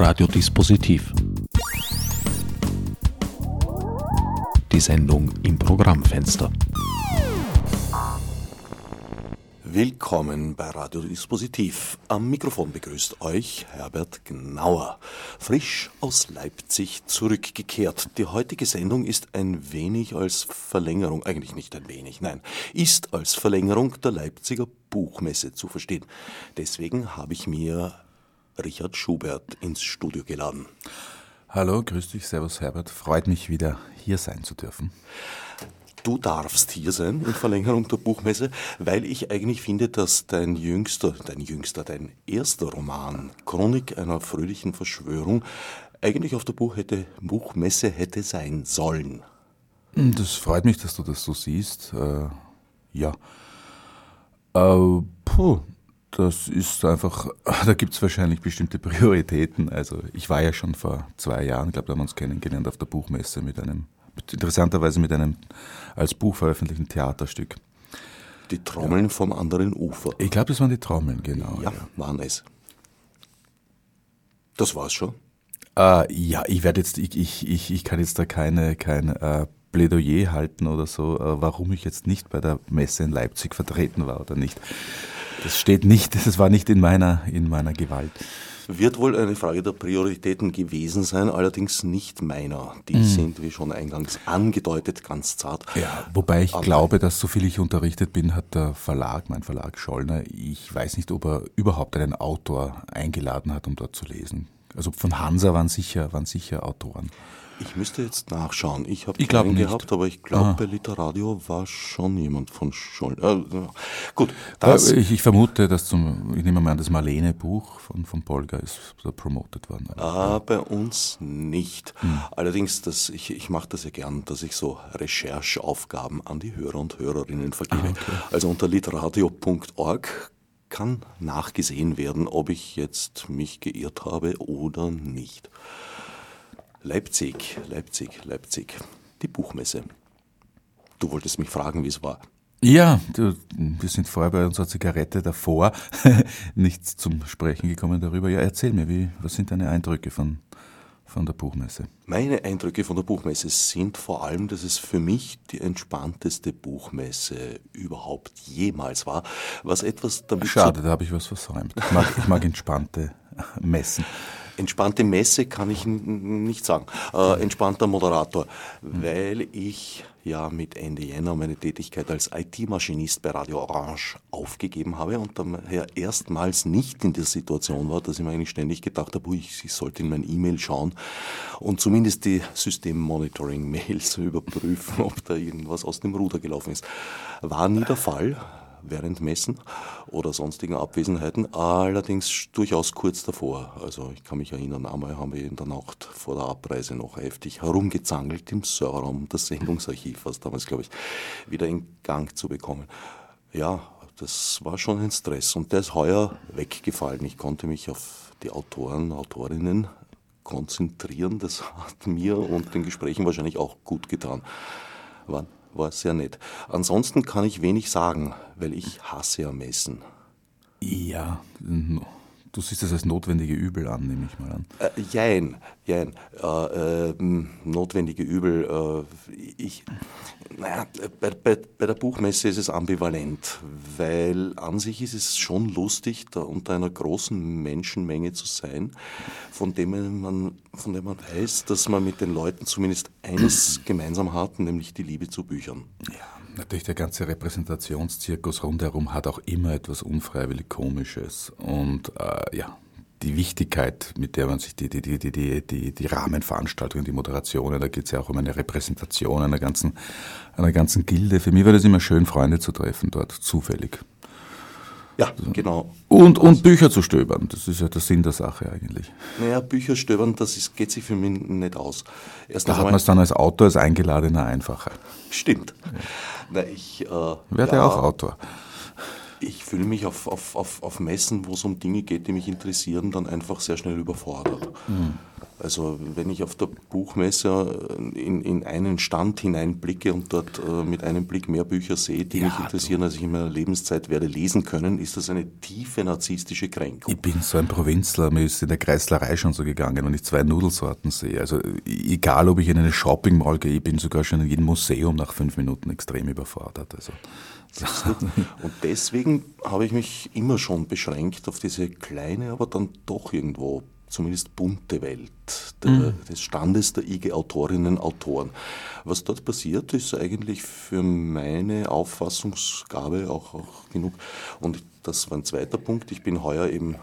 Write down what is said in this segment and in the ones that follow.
Radiodispositiv. Die Sendung im Programmfenster. Willkommen bei Radiodispositiv. Am Mikrofon begrüßt euch Herbert Gnauer, frisch aus Leipzig zurückgekehrt. Die heutige Sendung ist ein wenig als Verlängerung, eigentlich nicht ein wenig, nein, ist als Verlängerung der Leipziger Buchmesse zu verstehen. Deswegen habe ich mir Richard Schubert ins Studio geladen. Hallo, grüß dich, Servus Herbert. Freut mich wieder hier sein zu dürfen. Du darfst hier sein in Verlängerung der Buchmesse, weil ich eigentlich finde, dass dein jüngster, dein jüngster, dein erster Roman, Chronik einer fröhlichen Verschwörung, eigentlich auf der Buch hätte, Buchmesse hätte sein sollen. Das freut mich, dass du das so siehst. Äh, ja. Äh, puh, das ist einfach, da gibt es wahrscheinlich bestimmte Prioritäten. Also ich war ja schon vor zwei Jahren, ich glaube, da haben wir uns kennengelernt auf der Buchmesse mit einem, interessanterweise mit einem als Buch veröffentlichten Theaterstück. Die Trommeln ja. vom anderen Ufer. Ich glaube, das waren die Trommeln, genau. Ja, ja. waren es. Das war's schon. Äh, ja, ich werde jetzt, ich, ich, ich, ich kann jetzt da keine, kein äh, Plädoyer halten oder so, äh, warum ich jetzt nicht bei der Messe in Leipzig vertreten war oder nicht. Das steht nicht, das war nicht in meiner, in meiner Gewalt. Wird wohl eine Frage der Prioritäten gewesen sein, allerdings nicht meiner. Die mhm. sind, wie schon eingangs angedeutet, ganz zart. Ja, wobei ich Aber glaube, dass so viel ich unterrichtet bin, hat der Verlag, mein Verlag Schollner, ich weiß nicht, ob er überhaupt einen Autor eingeladen hat, um dort zu lesen. Also von Hansa waren sicher, waren sicher Autoren. Ich müsste jetzt nachschauen. Ich habe keinen gehabt, aber ich glaube, bei Literadio war schon jemand von Scholl. Äh, gut, das ich, ich, vermute, dass zum, ich nehme mal an, das Marlene-Buch von, von Polga ist da promotet worden. Ah, bei uns nicht. Hm. Allerdings, das, ich, ich mache das ja gern, dass ich so Rechercheaufgaben an die Hörer und Hörerinnen vergebe. Ah, okay. Also unter literadio.org kann nachgesehen werden, ob ich jetzt mich geirrt habe oder nicht. Leipzig, Leipzig, Leipzig. Die Buchmesse. Du wolltest mich fragen, wie es war. Ja, du, wir sind vorher bei unserer Zigarette davor nichts zum Sprechen gekommen darüber. Ja, erzähl mir, wie, was sind deine Eindrücke von, von der Buchmesse? Meine Eindrücke von der Buchmesse sind vor allem, dass es für mich die entspannteste Buchmesse überhaupt jemals war. Was etwas damit Schade, da habe ich was versäumt. Ich mag, ich mag entspannte Messen. Entspannte Messe kann ich nicht sagen. Äh, entspannter Moderator, weil ich ja mit Ende Jänner meine Tätigkeit als IT-Maschinist bei Radio Orange aufgegeben habe und daher erstmals nicht in der Situation war, dass ich mir eigentlich ständig gedacht habe, ich, ich sollte in mein E-Mail schauen und zumindest die System-Monitoring-Mails überprüfen, ob da irgendwas aus dem Ruder gelaufen ist. War nie der Fall während Messen oder sonstigen Abwesenheiten, allerdings durchaus kurz davor. Also ich kann mich erinnern, einmal haben wir in der Nacht vor der Abreise noch heftig herumgezangelt im Serverraum des Sendungsarchiv, was damals, glaube ich, wieder in Gang zu bekommen. Ja, das war schon ein Stress und der ist heuer weggefallen. Ich konnte mich auf die Autoren, Autorinnen konzentrieren. Das hat mir und den Gesprächen wahrscheinlich auch gut getan. Wann? War sehr nett. Ansonsten kann ich wenig sagen, weil ich hasse ja Messen. Ja, du siehst es als notwendige Übel an, nehme ich mal an. Äh, jein, jein. Äh, äh, notwendige Übel. Äh, ich, naja, bei, bei, bei, der Buchmesse ist es ambivalent, weil an sich ist es schon lustig, da unter einer großen Menschenmenge zu sein, von dem man, von dem man weiß, dass man mit den Leuten zumindest eines gemeinsam hat, nämlich die Liebe zu Büchern. Ja. Natürlich, der ganze Repräsentationszirkus rundherum hat auch immer etwas unfreiwillig Komisches. Und äh, ja, die Wichtigkeit, mit der man sich die, die, die, die, die, die Rahmenveranstaltungen, die Moderationen, da geht es ja auch um eine Repräsentation einer ganzen, einer ganzen Gilde. Für mich war das immer schön, Freunde zu treffen dort, zufällig. Ja, genau. Und, und Bücher zu stöbern, das ist ja der Sinn der Sache eigentlich. Naja, Bücher stöbern, das ist, geht sich für mich nicht aus. Erst da hat man es dann als Autor, als Eingeladener einfacher. Stimmt. Ja. Na, ich, äh, Werde ja, auch Autor ich fühle mich auf, auf, auf, auf Messen, wo es um Dinge geht, die mich interessieren, dann einfach sehr schnell überfordert. Mhm. Also wenn ich auf der Buchmesse in, in einen Stand hineinblicke und dort äh, mit einem Blick mehr Bücher sehe, die ja, mich interessieren, als ich in meiner Lebenszeit werde lesen können, ist das eine tiefe narzisstische Kränkung. Ich bin so ein Provinzler, mir ist in der Kreislerei schon so gegangen, wenn ich zwei Nudelsorten sehe. Also egal, ob ich in eine Shopping Mall gehe, ich bin sogar schon in jedem Museum nach fünf Minuten extrem überfordert. Also. Und deswegen habe ich mich immer schon beschränkt auf diese kleine, aber dann doch irgendwo zumindest bunte Welt der, mhm. des Standes der IG-Autorinnen Autoren. Was dort passiert, ist eigentlich für meine Auffassungsgabe auch, auch genug. Und das war ein zweiter Punkt. Ich bin heuer eben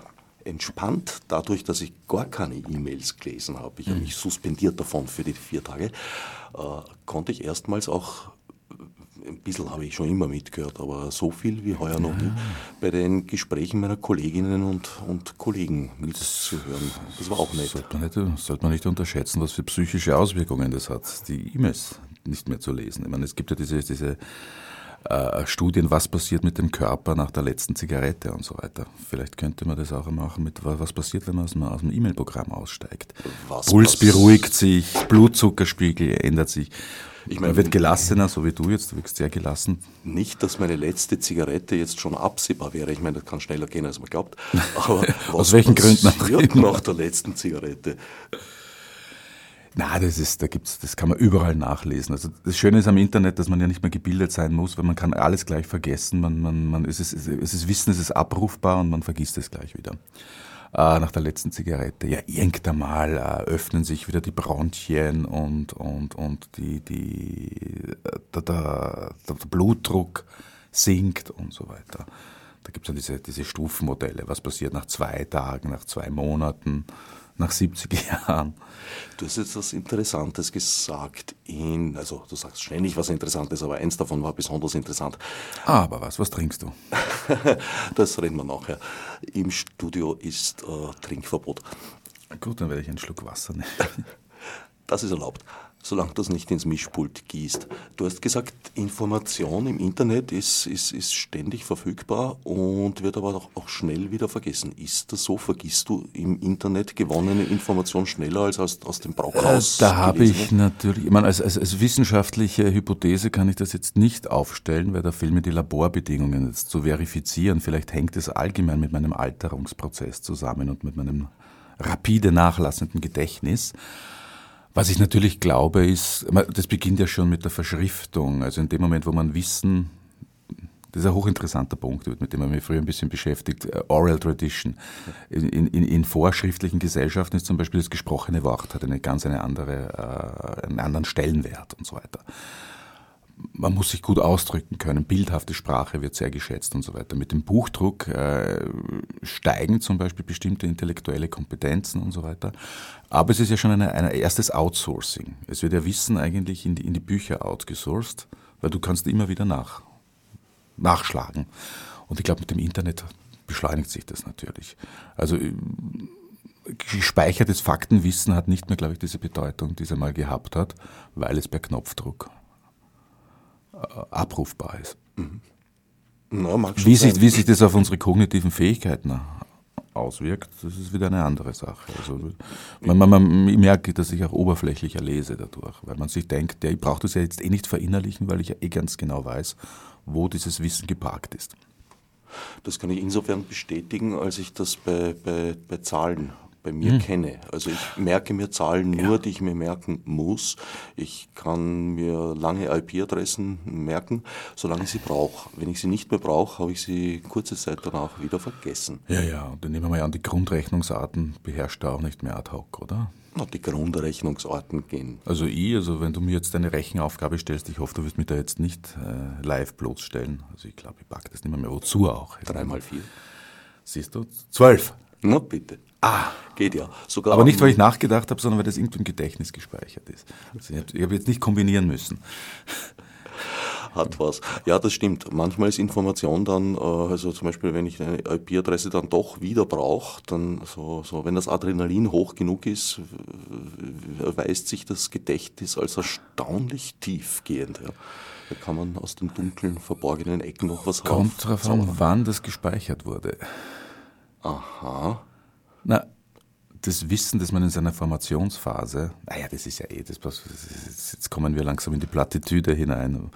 entspannt, dadurch, dass ich gar keine E-Mails gelesen habe. Ich habe mhm. mich suspendiert davon für die vier Tage, äh, konnte ich erstmals auch ein bisschen habe ich schon immer mitgehört, aber so viel wie heuer noch nie, bei den Gesprächen meiner Kolleginnen und, und Kollegen mitzuhören. Das war auch nett. Sollte man, nicht, sollte man nicht unterschätzen, was für psychische Auswirkungen das hat, die E-Mails nicht mehr zu lesen. Ich meine, es gibt ja diese, diese äh, Studien, was passiert mit dem Körper nach der letzten Zigarette und so weiter. Vielleicht könnte man das auch machen mit, was passiert, wenn man aus dem, aus dem E-Mail-Programm aussteigt. Was Puls beruhigt sich, Blutzuckerspiegel ändert sich. Ich meine, Man wird gelassener, so wie du jetzt, du wirkst sehr gelassen. Nicht, dass meine letzte Zigarette jetzt schon absehbar wäre. Ich meine, das kann schneller gehen, als man glaubt. Aber Aus welchen Gründen auch nach der letzten Zigarette? Na, das ist, da gibt's, das kann man überall nachlesen. Also das Schöne ist am Internet, dass man ja nicht mehr gebildet sein muss, weil man kann alles gleich vergessen. Man, man, man, es, ist, es ist Wissen, es ist abrufbar und man vergisst es gleich wieder nach der letzten Zigarette. Ja, irgendwann mal äh, öffnen sich wieder die Bronchien und, und, und die, die, äh, der, der, der Blutdruck sinkt und so weiter. Da gibt es dann diese, diese Stufenmodelle. Was passiert nach zwei Tagen, nach zwei Monaten? Nach 70 Jahren. Du hast jetzt was Interessantes gesagt. In, also du sagst ständig was Interessantes, aber eins davon war besonders interessant. Aber was, was trinkst du? das reden wir nachher. Im Studio ist äh, Trinkverbot. Gut, dann werde ich einen Schluck Wasser nehmen. Das ist erlaubt solange das nicht ins Mischpult gießt. Du hast gesagt, Information im Internet ist, ist, ist ständig verfügbar und wird aber auch, auch schnell wieder vergessen. Ist das so? Vergisst du im Internet gewonnene Information schneller als aus, aus dem Brockhaus? Äh, da habe ich natürlich, ich meine, als, als, als wissenschaftliche Hypothese kann ich das jetzt nicht aufstellen, weil da fehlen mir die Laborbedingungen jetzt zu verifizieren. Vielleicht hängt es allgemein mit meinem Alterungsprozess zusammen und mit meinem rapide nachlassenden Gedächtnis. Was ich natürlich glaube, ist, das beginnt ja schon mit der Verschriftung. Also in dem Moment, wo man Wissen, das ist ein hochinteressanter Punkt, mit dem man mich früher ein bisschen beschäftigt, äh, Oral Tradition. In, in, in vorschriftlichen Gesellschaften ist zum Beispiel das gesprochene Wort, hat eine ganz eine andere, äh, einen anderen Stellenwert und so weiter man muss sich gut ausdrücken können, bildhafte Sprache wird sehr geschätzt und so weiter. Mit dem Buchdruck äh, steigen zum Beispiel bestimmte intellektuelle Kompetenzen und so weiter. Aber es ist ja schon ein erstes Outsourcing. Es wird ja Wissen eigentlich in die, in die Bücher outgesourced, weil du kannst immer wieder nach, nachschlagen. Und ich glaube, mit dem Internet beschleunigt sich das natürlich. Also gespeichertes Faktenwissen hat nicht mehr, glaube ich, diese Bedeutung, die es einmal gehabt hat, weil es per Knopfdruck abrufbar ist. Mhm. Na, wie, sich, wie sich das auf unsere kognitiven Fähigkeiten auswirkt, das ist wieder eine andere Sache. Also man, man, man, ich merke, dass ich auch oberflächlicher lese dadurch, weil man sich denkt, ja, ich brauche das ja jetzt eh nicht verinnerlichen, weil ich ja eh ganz genau weiß, wo dieses Wissen geparkt ist. Das kann ich insofern bestätigen, als ich das bei, bei, bei Zahlen bei mir hm. kenne. Also ich merke mir Zahlen nur, ja. die ich mir merken muss. Ich kann mir lange IP-Adressen merken, solange ich sie brauche. Wenn ich sie nicht mehr brauche, habe ich sie kurze Zeit danach wieder vergessen. Ja, ja, und dann nehmen wir mal an, die Grundrechnungsarten beherrscht da auch nicht mehr ad hoc, oder? Na, die Grundrechnungsarten gehen. Also ich, also wenn du mir jetzt eine Rechenaufgabe stellst, ich hoffe, du wirst mich da jetzt nicht äh, live bloßstellen. Also ich glaube, ich packe das nicht mehr, mehr. Wozu auch? Dreimal vier. Siehst du? Zwölf. Na bitte. Ah. Geht ja. Sogar Aber nicht, weil ich nachgedacht habe, sondern weil das irgendwie im Gedächtnis gespeichert ist. Also ich habe hab jetzt nicht kombinieren müssen. Hat was. Ja, das stimmt. Manchmal ist Information dann, äh, also zum Beispiel, wenn ich eine IP-Adresse dann doch wieder brauche, dann so, so, wenn das Adrenalin hoch genug ist, erweist sich das Gedächtnis als erstaunlich tiefgehend. Ja. Da kann man aus den dunklen, verborgenen Ecken noch was Kommt darauf an, wann das gespeichert wurde. Aha. Na, das Wissen, das man in seiner Formationsphase, naja, das ist ja eh, das, jetzt kommen wir langsam in die Plattitüde hinein.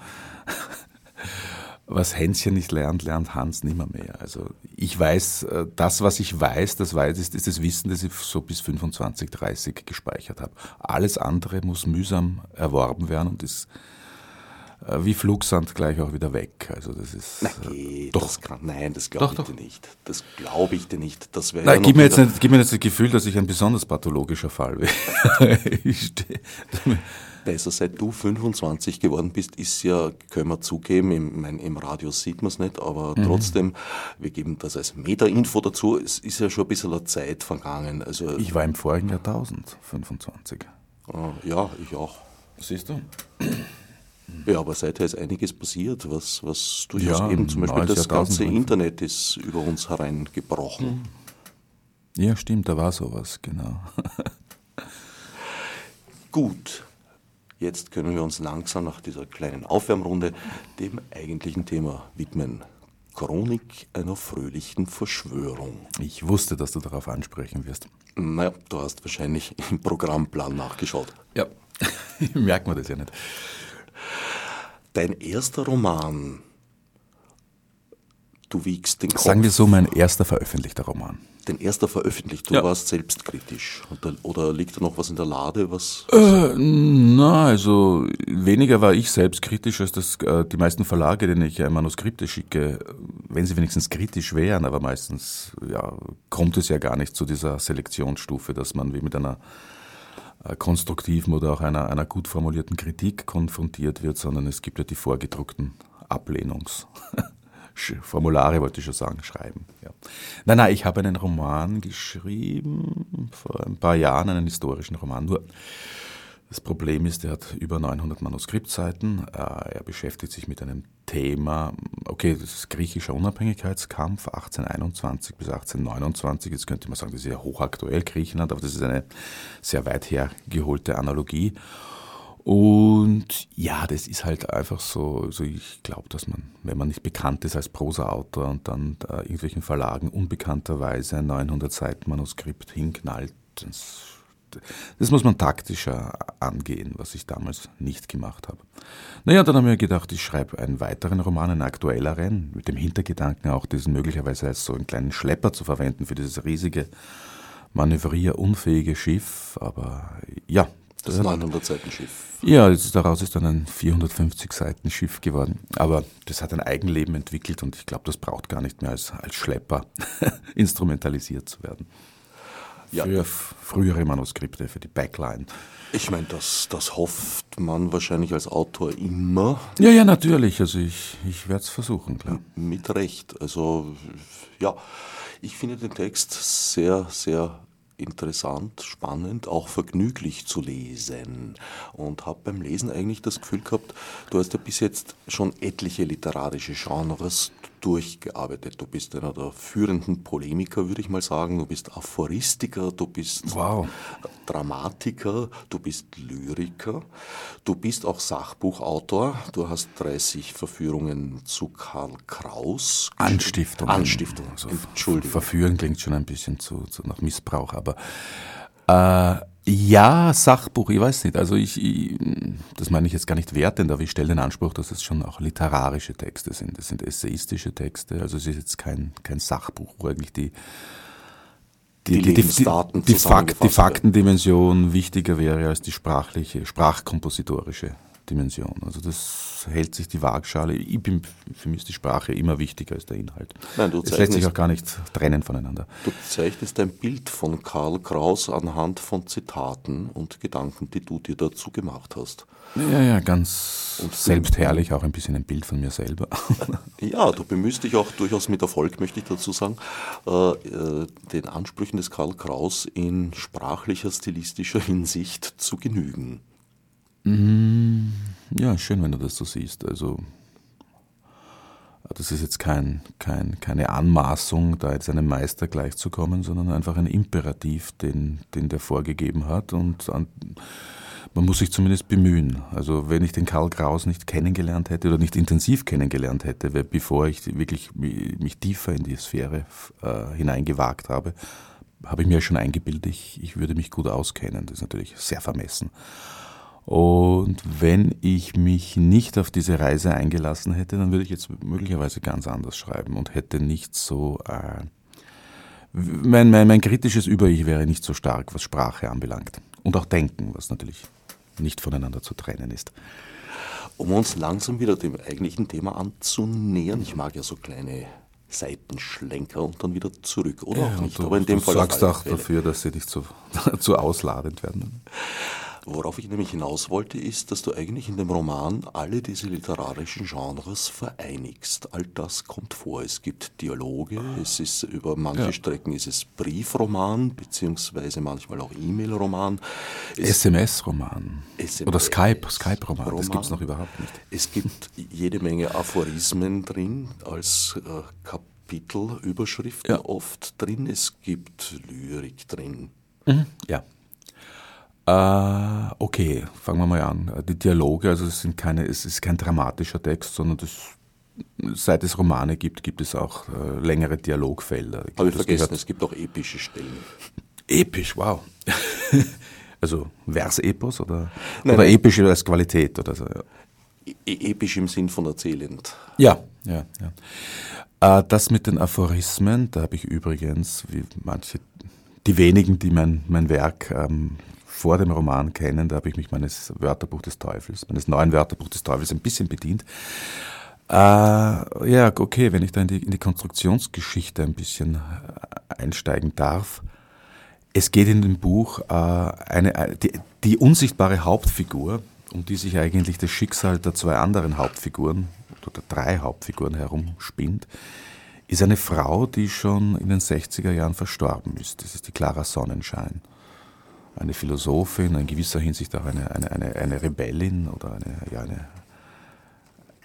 Was Hänschen nicht lernt, lernt Hans nimmer mehr. Also ich weiß, äh, das, was ich weiß, das weiß, ist, ist das Wissen, das ich so bis 25, 30 gespeichert habe. Alles andere muss mühsam erworben werden und ist wie Flugsand gleich auch wieder weg. Also das ist Na, geht, doch. Das kann, nein, das glaube ich dir nicht. Das glaube ich dir nicht. Das wäre ja gib, mir jetzt nicht, gib mir jetzt das Gefühl, dass ich ein besonders pathologischer Fall wäre. Besser seit du 25 geworden bist, ist ja, können wir zugeben, im, mein, im Radio sieht man es nicht, aber mhm. trotzdem, wir geben das als Meta-Info dazu, es ist ja schon ein bisschen Zeit vergangen. Also, ich war im vorigen Jahrtausend 25. Ah, ja, ich auch. Siehst du? Ja, aber seither ist einiges passiert, was, was durchaus ja, eben zum Beispiel das ganze Internet ist über uns hereingebrochen. Ja, stimmt, da war sowas, genau. Gut, jetzt können wir uns langsam nach dieser kleinen Aufwärmrunde dem eigentlichen Thema widmen. Chronik einer fröhlichen Verschwörung. Ich wusste, dass du darauf ansprechen wirst. Naja, du hast wahrscheinlich im Programmplan nachgeschaut. Ja, merkt man das ja nicht. Dein erster Roman, Du wiegst den Kopf. Sagen wir so, mein erster veröffentlichter Roman. Den erster veröffentlicht, du ja. warst selbstkritisch. Oder liegt da noch was in der Lade? Was, was? Äh, na, also weniger war ich selbstkritisch, als das, äh, die meisten Verlage, denen ich äh, Manuskripte schicke, wenn sie wenigstens kritisch wären, aber meistens ja, kommt es ja gar nicht zu dieser Selektionsstufe, dass man wie mit einer äh, konstruktiven oder auch einer, einer gut formulierten Kritik konfrontiert wird, sondern es gibt ja die vorgedruckten Ablehnungsformulare, wollte ich schon sagen, schreiben. Ja. Nein, nein, ich habe einen Roman geschrieben, vor ein paar Jahren, einen historischen Roman. Nur das Problem ist, er hat über 900 Manuskriptseiten. Äh, er beschäftigt sich mit einem Thema, okay, das ist griechischer Unabhängigkeitskampf 1821 bis 1829. Jetzt könnte man sagen, das ist ja hochaktuell Griechenland, aber das ist eine sehr weit hergeholte Analogie. Und ja, das ist halt einfach so, also ich glaube, dass man, wenn man nicht bekannt ist als Prosa-Autor und dann da irgendwelchen Verlagen unbekannterweise ein 900 Seiten Manuskript hinknallt, das das muss man taktischer angehen, was ich damals nicht gemacht habe. Naja, dann haben wir gedacht, ich schreibe einen weiteren Roman, einen aktuelleren, mit dem Hintergedanken auch, diesen möglicherweise als so einen kleinen Schlepper zu verwenden für dieses riesige, manövrierunfähige Schiff. Aber ja. Das, das 900 Seiten Schiff. Ja, daraus ist dann ein 450 Seiten Schiff geworden. Aber das hat ein Eigenleben entwickelt und ich glaube, das braucht gar nicht mehr als, als Schlepper instrumentalisiert zu werden ja. für frühere Manuskripte, für die Backline. Ich meine, das, das hofft man wahrscheinlich als Autor immer. Ja, ja, natürlich. Also ich, ich werde es versuchen, klar. Mit Recht. Also ja, ich finde den Text sehr, sehr interessant, spannend, auch vergnüglich zu lesen. Und habe beim Lesen eigentlich das Gefühl gehabt, du hast ja bis jetzt schon etliche literarische Genres durchgearbeitet. Du bist einer der führenden Polemiker, würde ich mal sagen. Du bist Aphoristiker, du bist wow. Dramatiker, du bist Lyriker, du bist auch Sachbuchautor. Du hast 30 Verführungen zu Karl Kraus. Anstiftung. Anstiftung, also Entschuldigung. Verführen klingt schon ein bisschen zu, zu nach Missbrauch, aber äh, ja, Sachbuch, ich weiß nicht. Also ich, ich, das meine ich jetzt gar nicht wertend, aber ich stelle den Anspruch, dass es schon auch literarische Texte sind. Das sind essayistische Texte. Also es ist jetzt kein, kein Sachbuch, wo eigentlich die, die, die, die, die, Fakt, die Faktendimension wichtiger wäre als die sprachliche, sprachkompositorische Dimension. Also das hält sich die Waagschale. Ich bin, für mich ist die Sprache immer wichtiger als der Inhalt. Nein, du es lässt sich auch gar nicht trennen voneinander. Du zeichnest ein Bild von Karl Kraus anhand von Zitaten und Gedanken, die du dir dazu gemacht hast. Ja, ja, ganz und selbstherrlich, auch ein bisschen ein Bild von mir selber. ja, du bemühst dich auch durchaus mit Erfolg, möchte ich dazu sagen, äh, äh, den Ansprüchen des Karl Kraus in sprachlicher, stilistischer Hinsicht zu genügen. Mhm. Ja, schön, wenn du das so siehst. Also, das ist jetzt kein, kein, keine Anmaßung, da jetzt einem Meister gleichzukommen, sondern einfach ein Imperativ, den, den der vorgegeben hat. Und an, man muss sich zumindest bemühen. Also, wenn ich den Karl Kraus nicht kennengelernt hätte oder nicht intensiv kennengelernt hätte, bevor ich wirklich mich tiefer in die Sphäre äh, hineingewagt habe, habe ich mir schon eingebildet, ich, ich würde mich gut auskennen. Das ist natürlich sehr vermessen. Und wenn ich mich nicht auf diese Reise eingelassen hätte, dann würde ich jetzt möglicherweise ganz anders schreiben und hätte nicht so. Äh, mein, mein, mein kritisches Über-Ich wäre nicht so stark, was Sprache anbelangt. Und auch Denken, was natürlich nicht voneinander zu trennen ist. Um uns langsam wieder dem eigentlichen Thema anzunähern, ich mag ja so kleine Seitenschlenker und dann wieder zurück, oder ja, auch nicht? Du, Aber in dem du Fall sorgst auch dafür, dass sie nicht zu, zu ausladend werden. Worauf ich nämlich hinaus wollte, ist, dass du eigentlich in dem Roman alle diese literarischen Genres vereinigst. All das kommt vor. Es gibt Dialoge, es ist über manche ja. Strecken ist es Briefroman, beziehungsweise manchmal auch E-Mail-Roman. SMS-Roman. Oder Skype, Skype-Roman. Das gibt es noch überhaupt nicht. Es gibt jede Menge Aphorismen drin als äh, Kapitelüberschriften ja. oft drin. Es gibt Lyrik drin. Mhm. Ja. Äh, okay, fangen wir mal an. Die Dialoge, also es sind keine, es ist kein dramatischer Text, sondern das, seit es Romane gibt, gibt es auch äh, längere Dialogfelder. Ich Habe ich vergessen, gehört. es gibt auch epische Stellen. Episch, wow. also Versepos oder, nein, oder nein. episch als Qualität oder so. Ja. E episch im Sinn von erzählend. Ja, ja, ja. Äh, das mit den Aphorismen, da habe ich übrigens, wie manche, die wenigen, die mein, mein Werk ähm, vor dem Roman kennen. Da habe ich mich meines Wörterbuch des Teufels, meines neuen Wörterbuch des Teufels ein bisschen bedient. Äh, ja, okay, wenn ich da in die, in die Konstruktionsgeschichte ein bisschen äh, einsteigen darf. Es geht in dem Buch äh, eine, äh, die, die unsichtbare Hauptfigur, um die sich eigentlich das Schicksal der zwei anderen Hauptfiguren oder drei Hauptfiguren herumspinnt, ist eine Frau, die schon in den 60er Jahren verstorben ist. Das ist die Clara Sonnenschein eine Philosophin, in gewisser Hinsicht auch eine, eine, eine, eine Rebellin oder eine, ja, eine,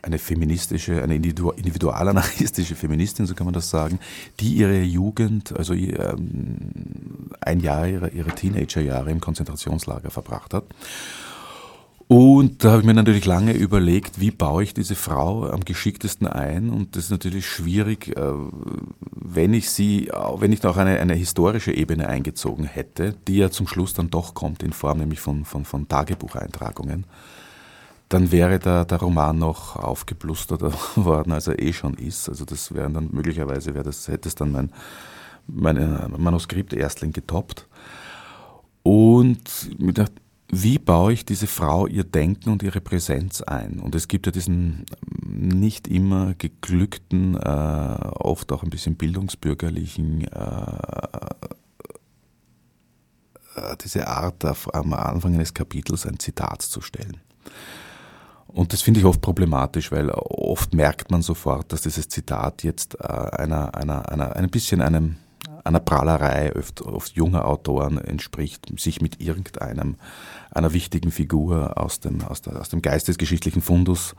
eine feministische, eine individualanarchistische Feministin, so kann man das sagen, die ihre Jugend, also ähm, ein Jahr ihrer, ihrer Teenagerjahre im Konzentrationslager verbracht hat und da habe ich mir natürlich lange überlegt, wie baue ich diese Frau am geschicktesten ein. Und das ist natürlich schwierig, äh, wenn ich sie, wenn ich auch eine, eine historische Ebene eingezogen hätte, die ja zum Schluss dann doch kommt in Form nämlich von, von, von Tagebucheintragungen, dann wäre der, der Roman noch aufgeblusterter worden, als er eh schon ist. Also das wäre dann möglicherweise wäre das, hätte es dann mein, mein äh, Manuskript Erstling getoppt. Und mit der wie baue ich diese Frau, ihr Denken und ihre Präsenz ein? Und es gibt ja diesen nicht immer geglückten, äh, oft auch ein bisschen bildungsbürgerlichen, äh, äh diese Art, am Anfang eines Kapitels ein Zitat zu stellen. Und das finde ich oft problematisch, weil oft merkt man sofort, dass dieses Zitat jetzt äh, einer, einer, einer, ein bisschen einem einer Prahlerei oft, oft junger Autoren entspricht, sich mit irgendeinem einer wichtigen Figur aus dem, aus, der, aus dem geistesgeschichtlichen Fundus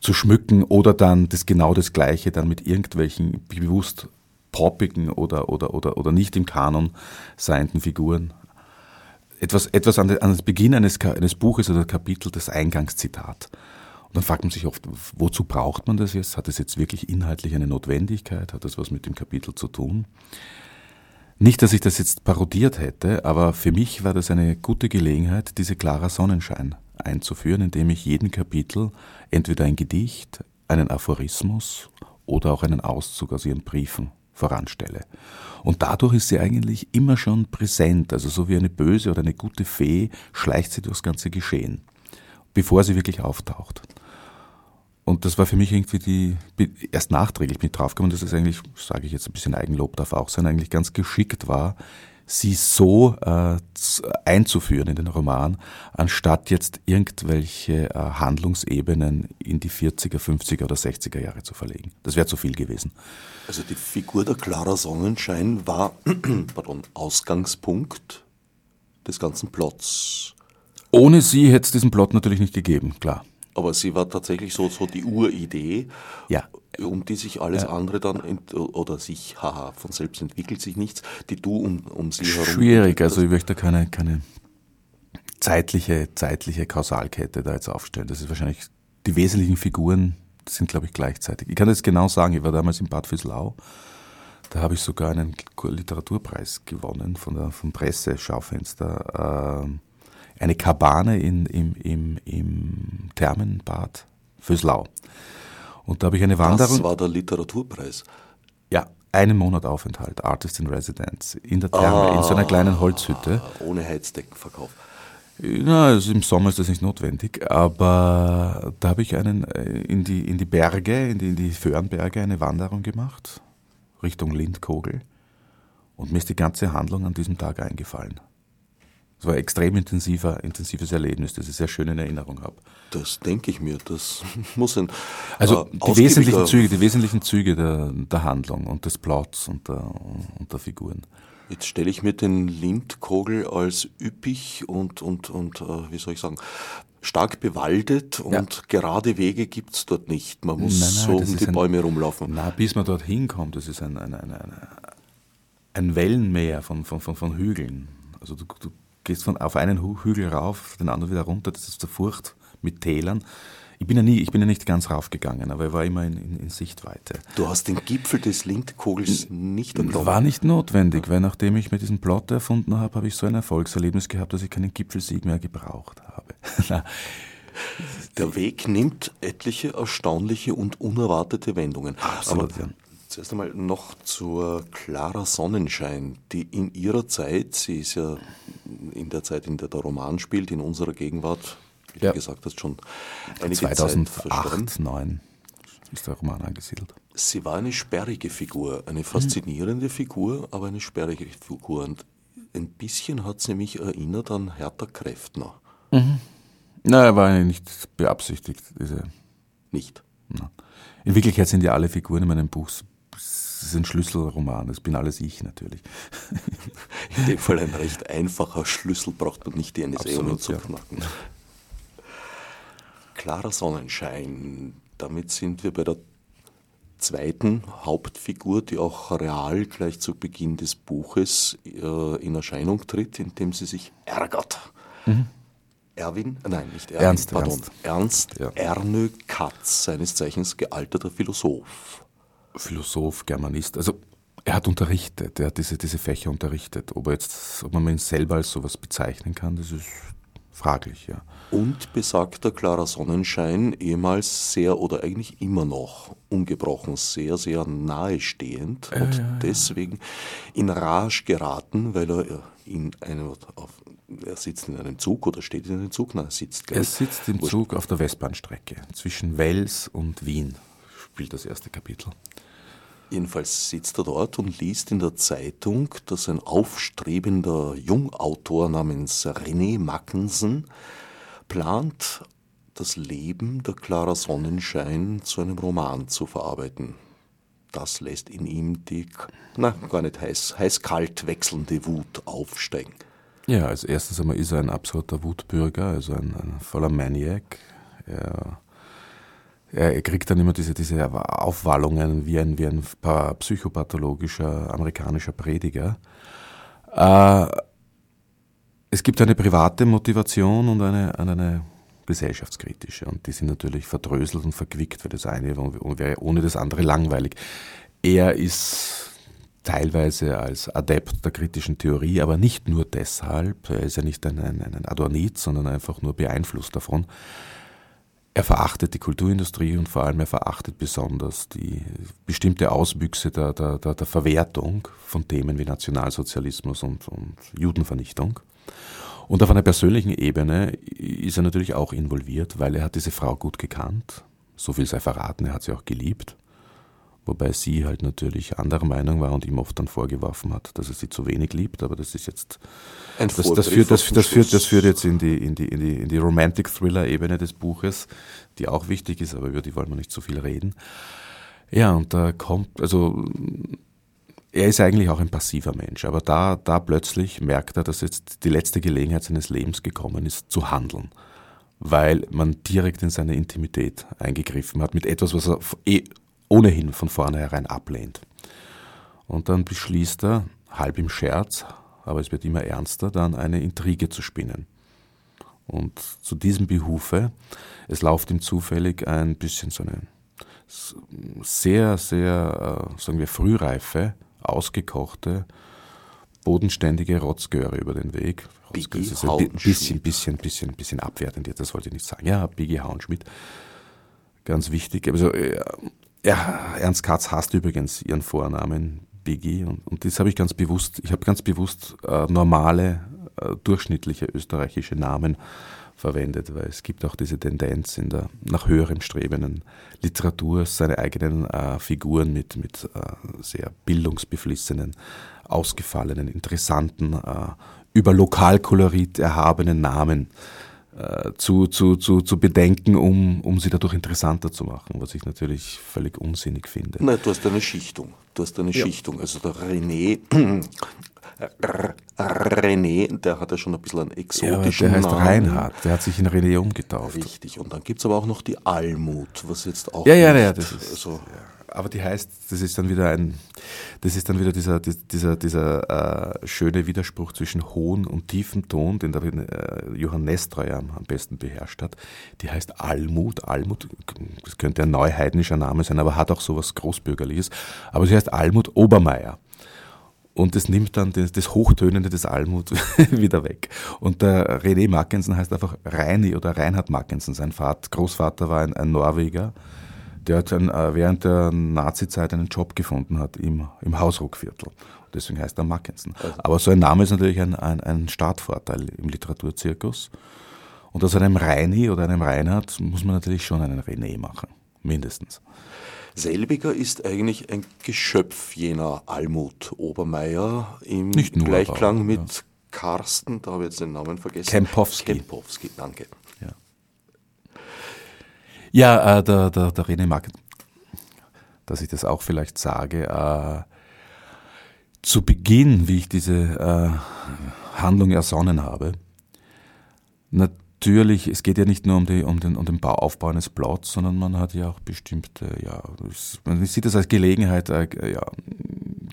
zu schmücken oder dann das genau das Gleiche dann mit irgendwelchen bewusst poppigen oder, oder, oder, oder nicht im Kanon seienden Figuren. Etwas, etwas an, den Beginn eines, eines Buches oder Kapitels, das Eingangszitat. Und dann fragt man sich oft, wozu braucht man das jetzt? Hat es jetzt wirklich inhaltlich eine Notwendigkeit? Hat das was mit dem Kapitel zu tun? Nicht, dass ich das jetzt parodiert hätte, aber für mich war das eine gute Gelegenheit, diese Clara Sonnenschein einzuführen, indem ich jeden Kapitel entweder ein Gedicht, einen Aphorismus oder auch einen Auszug aus ihren Briefen voranstelle. Und dadurch ist sie eigentlich immer schon präsent, also so wie eine böse oder eine gute Fee schleicht sie durchs ganze Geschehen, bevor sie wirklich auftaucht. Und das war für mich irgendwie die, erst nachträglich mit draufgekommen, dass es eigentlich, sage ich jetzt ein bisschen Eigenlob darf auch sein, eigentlich ganz geschickt war, sie so äh, einzuführen in den Roman, anstatt jetzt irgendwelche äh, Handlungsebenen in die 40er, 50er oder 60er Jahre zu verlegen. Das wäre zu viel gewesen. Also die Figur der Clara Sonnenschein war pardon, Ausgangspunkt des ganzen Plots. Ohne sie hätte es diesen Plot natürlich nicht gegeben, klar aber sie war tatsächlich so, so die Uridee, ja. um die sich alles ja. andere dann, oder sich, haha, von selbst entwickelt sich nichts, die du um, um sie herum. Schwierig, also ich möchte keine, keine zeitliche, zeitliche Kausalkette da jetzt aufstellen. Das ist wahrscheinlich, die wesentlichen Figuren sind, glaube ich, gleichzeitig. Ich kann das genau sagen, ich war damals in Bad Füßlau Da habe ich sogar einen Literaturpreis gewonnen von der, vom Presseschaufenster. Äh, eine Kabane in, im, im, im Thermenbad Föslau. Und da habe ich eine Wanderung. Das war der Literaturpreis. Ja, einen Monat Aufenthalt, Artist in Residence, in der Therme, ah, in so einer kleinen Holzhütte. Ohne Heizdeckenverkauf. Na, also im Sommer ist das nicht notwendig, aber da habe ich einen äh, in die, in die Berge, in die, in die Föhrenberge eine Wanderung gemacht, Richtung Lindkogel. Und mir ist die ganze Handlung an diesem Tag eingefallen. Es war ein extrem intensiver, intensives Erlebnis, das ich sehr schön in Erinnerung habe. Das denke ich mir, das muss ein. Also äh, die, wesentlichen Züge, die wesentlichen Züge der, der Handlung und des Plots und der, und der Figuren. Jetzt stelle ich mir den Lindkogel als üppig und, und, und äh, wie soll ich sagen, stark bewaldet und ja. gerade Wege gibt es dort nicht. Man muss nein, nein, so um die ein, Bäume rumlaufen. Na, bis man dort hinkommt, das ist ein, ein, ein, ein, ein Wellenmeer von, von, von, von Hügeln. Also du, du gehst von, auf einen Hügel rauf, den anderen wieder runter, das ist der Furcht mit Tälern. Ich bin ja nie, ich bin ja nicht ganz raufgegangen, aber er war immer in, in, in Sichtweite. Du hast den Gipfel des Lindkogels nicht erklommen? War nicht notwendig, weil nachdem ich mir diesen Plot erfunden habe, habe ich so ein Erfolgserlebnis gehabt, dass ich keinen Gipfelsieg mehr gebraucht habe. Der Weg nimmt etliche erstaunliche und unerwartete Wendungen. Absolut, aber, ja. Zuerst einmal noch zur Clara Sonnenschein, die in ihrer Zeit, sie ist ja in der Zeit, in der der Roman spielt, in unserer Gegenwart, wie ja. du gesagt hast, schon einige 2008, Zeit 2009 ist der Roman angesiedelt. Sie war eine sperrige Figur, eine faszinierende mhm. Figur, aber eine sperrige Figur. Und ein bisschen hat sie mich erinnert an Hertha Kräftner. Mhm. Er war nicht beabsichtigt. Diese nicht. Na. In Wirklichkeit sind ja alle Figuren in meinem Buch ist ein Schlüsselroman, das bin alles ich natürlich. In dem Fall ein recht einfacher Schlüssel, braucht man nicht die NSA, um ihn zu knacken. Ja. Klarer Sonnenschein, damit sind wir bei der zweiten Hauptfigur, die auch real gleich zu Beginn des Buches äh, in Erscheinung tritt, indem sie sich ärgert. Mhm. Erwin, nein, nicht Erwin, Ernst, pardon, Ernst, Ernst ja. Ernö Katz, seines Zeichens gealterter Philosoph. Philosoph, Germanist. Also er hat unterrichtet, er hat diese, diese Fächer unterrichtet. Ob, jetzt, ob man ihn selber als sowas bezeichnen kann, das ist fraglich, ja. Und besagter klarer Sonnenschein, ehemals sehr oder eigentlich immer noch ungebrochen sehr, sehr nahestehend äh, und ja, deswegen in Rage geraten, weil er in einem, auf, er sitzt in einem Zug oder steht in einem Zug? Nein, er sitzt. Er sitzt im Zug auf der Westbahnstrecke zwischen Wels und Wien, spielt das erste Kapitel. Jedenfalls sitzt er dort und liest in der Zeitung, dass ein aufstrebender Jungautor namens René Mackensen plant, das Leben der Clara Sonnenschein zu einem Roman zu verarbeiten. Das lässt in ihm die, na, gar nicht heiß, heiß-kalt wechselnde Wut aufsteigen. Ja, als erstes einmal ist er ein absoluter Wutbürger, also ein, ein voller Maniac. Er er kriegt dann immer diese, diese Aufwallungen wie ein, wie ein psychopathologischer amerikanischer Prediger. Äh, es gibt eine private Motivation und eine, eine gesellschaftskritische. Und die sind natürlich verdröselt und verquickt, für das eine wäre ohne das andere langweilig. Er ist teilweise als Adept der kritischen Theorie, aber nicht nur deshalb. Er ist ja nicht ein, ein, ein Adornit, sondern einfach nur beeinflusst davon. Er verachtet die Kulturindustrie und vor allem er verachtet besonders die bestimmte Auswüchse der, der, der, der Verwertung von Themen wie Nationalsozialismus und, und Judenvernichtung. Und auf einer persönlichen Ebene ist er natürlich auch involviert, weil er hat diese Frau gut gekannt. So viel sei verraten, er hat sie auch geliebt wobei sie halt natürlich anderer Meinung war und ihm oft dann vorgeworfen hat, dass er sie zu wenig liebt, aber das ist jetzt ein das, das, führt, das, das, führt, das führt jetzt in die, in die, in die, in die Romantic-Thriller-Ebene des Buches, die auch wichtig ist, aber über die wollen wir nicht zu viel reden. Ja, und da kommt, also er ist eigentlich auch ein passiver Mensch, aber da, da plötzlich merkt er, dass jetzt die letzte Gelegenheit seines Lebens gekommen ist, zu handeln weil man direkt in seine Intimität eingegriffen hat mit etwas, was er eh ohnehin von vornherein ablehnt. Und dann beschließt er, halb im Scherz, aber es wird immer ernster, dann eine Intrige zu spinnen. Und zu diesem Behufe, es läuft ihm zufällig ein bisschen so eine sehr, sehr, äh, sagen wir, frühreife, ausgekochte, bodenständige Rotzgöre über den Weg. Biggie ist ein bisschen, bisschen, bisschen, bisschen abwertend jetzt, das wollte ich nicht sagen. Ja, Biggie Hauenschmidt. Ganz wichtig. Also, ja, Ernst Katz hasst übrigens ihren Vornamen Biggie und, und das habe ich ganz bewusst, ich habe ganz bewusst äh, normale, äh, durchschnittliche österreichische Namen verwendet, weil es gibt auch diese Tendenz in der nach höherem strebenden Literatur, seine eigenen äh, Figuren mit, mit äh, sehr bildungsbeflissenen, ausgefallenen, interessanten, äh, über Lokalkolorit erhabenen Namen äh, zu, zu, zu, zu bedenken, um, um sie dadurch interessanter zu machen, was ich natürlich völlig unsinnig finde. Nein, du hast eine Schichtung. Du hast eine ja. Schichtung. Also der René René, der hat ja schon ein bisschen einen exotischen ja, der heißt Namen. Reinhard, der hat sich in René umgetauft. Richtig, und dann gibt es aber auch noch die Almut, was jetzt auch. Ja, ja, ja, das ist. Also, ja. Aber die heißt, das ist dann wieder ein, das ist dann wieder dieser, dieser, dieser äh, schöne Widerspruch zwischen hohen und tiefem Ton, den der äh, Johann Nestreuer am, am besten beherrscht hat. Die heißt Almut. Almut, das könnte ein neuheidnischer Name sein, aber hat auch sowas Großbürgerliches. Aber sie heißt Almut Obermeier. Und das nimmt dann das, das Hochtönende des Almut wieder weg. Und der René Mackensen heißt einfach Reini oder Reinhard Mackensen. Sein Vater, Großvater war ein, ein Norweger, der hat ein, äh, während der Nazi-Zeit einen Job gefunden hat im, im Hausruckviertel. Deswegen heißt er Mackensen. Also. Aber so ein Name ist natürlich ein, ein, ein Startvorteil im Literaturzirkus. Und aus einem Reini oder einem Reinhard muss man natürlich schon einen René machen. Mindestens. Selbiger ist eigentlich ein Geschöpf jener Almut Obermeier im Gleichklang aber, mit ja. Karsten, da habe ich jetzt den Namen vergessen. Kempowski. Kempowski, danke. Ja, äh, der, der, der René Market, dass ich das auch vielleicht sage, äh, zu Beginn, wie ich diese äh, Handlung ersonnen habe, natürlich, es geht ja nicht nur um, die, um, den, um den Bauaufbau eines Plots, sondern man hat ja auch bestimmte, ja, man sieht das als Gelegenheit, äh, ja,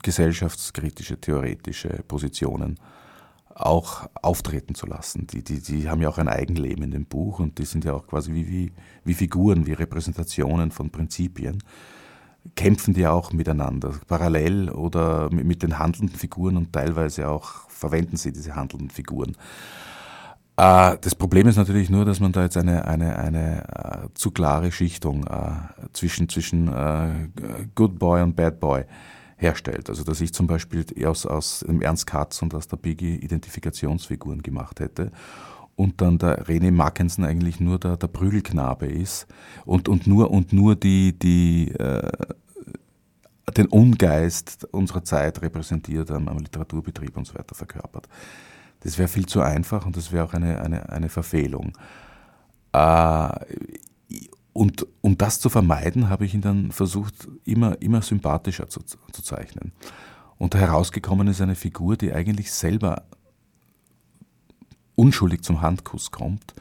gesellschaftskritische, theoretische Positionen auch auftreten zu lassen. Die, die, die haben ja auch ein Eigenleben in dem Buch und die sind ja auch quasi wie, wie, wie Figuren, wie Repräsentationen von Prinzipien. Kämpfen die auch miteinander, parallel oder mit, den handelnden Figuren und teilweise auch verwenden sie diese handelnden Figuren. Äh, das Problem ist natürlich nur, dass man da jetzt eine, eine, eine uh, zu klare Schichtung uh, zwischen, zwischen Good Boy und Bad Boy herstellt. Also dass ich zum Beispiel aus, aus dem Ernst Katz und aus der Biggie Identifikationsfiguren gemacht hätte und dann der René Mackensen eigentlich nur der, der Prügelknabe ist und, und nur, und nur die, die, äh, den Ungeist unserer Zeit repräsentiert am, am Literaturbetrieb und so weiter verkörpert. Das wäre viel zu einfach und das wäre auch eine, eine, eine Verfehlung. Äh, und um das zu vermeiden, habe ich ihn dann versucht, immer, immer sympathischer zu, zu zeichnen. Und herausgekommen ist eine Figur, die eigentlich selber unschuldig zum Handkuss kommt,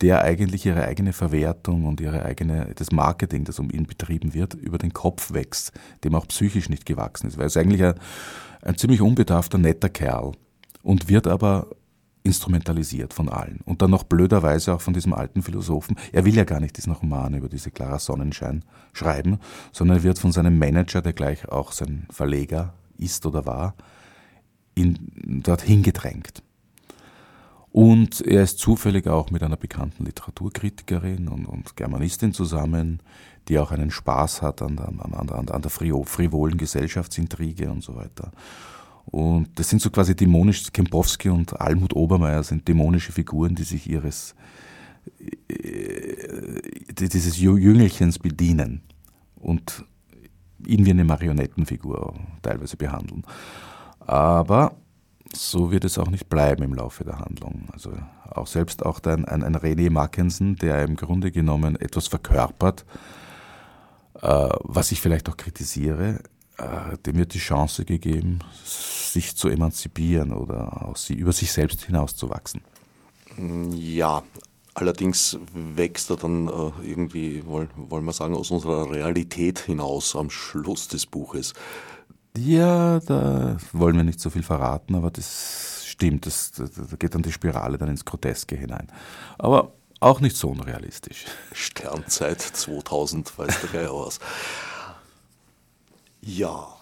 der eigentlich ihre eigene Verwertung und ihre eigene, das Marketing, das um ihn betrieben wird, über den Kopf wächst, dem auch psychisch nicht gewachsen ist. Weil er ist eigentlich ein, ein ziemlich unbedarfter, netter Kerl und wird aber instrumentalisiert von allen. Und dann noch blöderweise auch von diesem alten Philosophen. Er will ja gar nicht diesen Roman über diese Clara Sonnenschein schreiben, sondern er wird von seinem Manager, der gleich auch sein Verleger ist oder war, in, dorthin gedrängt. Und er ist zufällig auch mit einer bekannten Literaturkritikerin und, und Germanistin zusammen, die auch einen Spaß hat an, an, an, an der frivolen Gesellschaftsintrige und so weiter. Und das sind so quasi dämonisch, Kempowski und Almut Obermeier sind dämonische Figuren, die sich ihres, äh, dieses Jüngelchens bedienen und ihn wie eine Marionettenfigur teilweise behandeln. Aber so wird es auch nicht bleiben im Laufe der Handlung. Also auch selbst auch ein, ein, ein René Mackensen, der im Grunde genommen etwas verkörpert, äh, was ich vielleicht auch kritisiere, dem wird die Chance gegeben, sich zu emanzipieren oder sie, über sich selbst hinauszuwachsen. Ja, allerdings wächst er dann äh, irgendwie, wollen, wir sagen, aus unserer Realität hinaus am Schluss des Buches. Ja, da wollen wir nicht so viel verraten, aber das stimmt, das, da geht dann die Spirale dann ins Groteske hinein. Aber auch nicht so unrealistisch. Sternzeit 2000 weiß der Geier aus. Ja,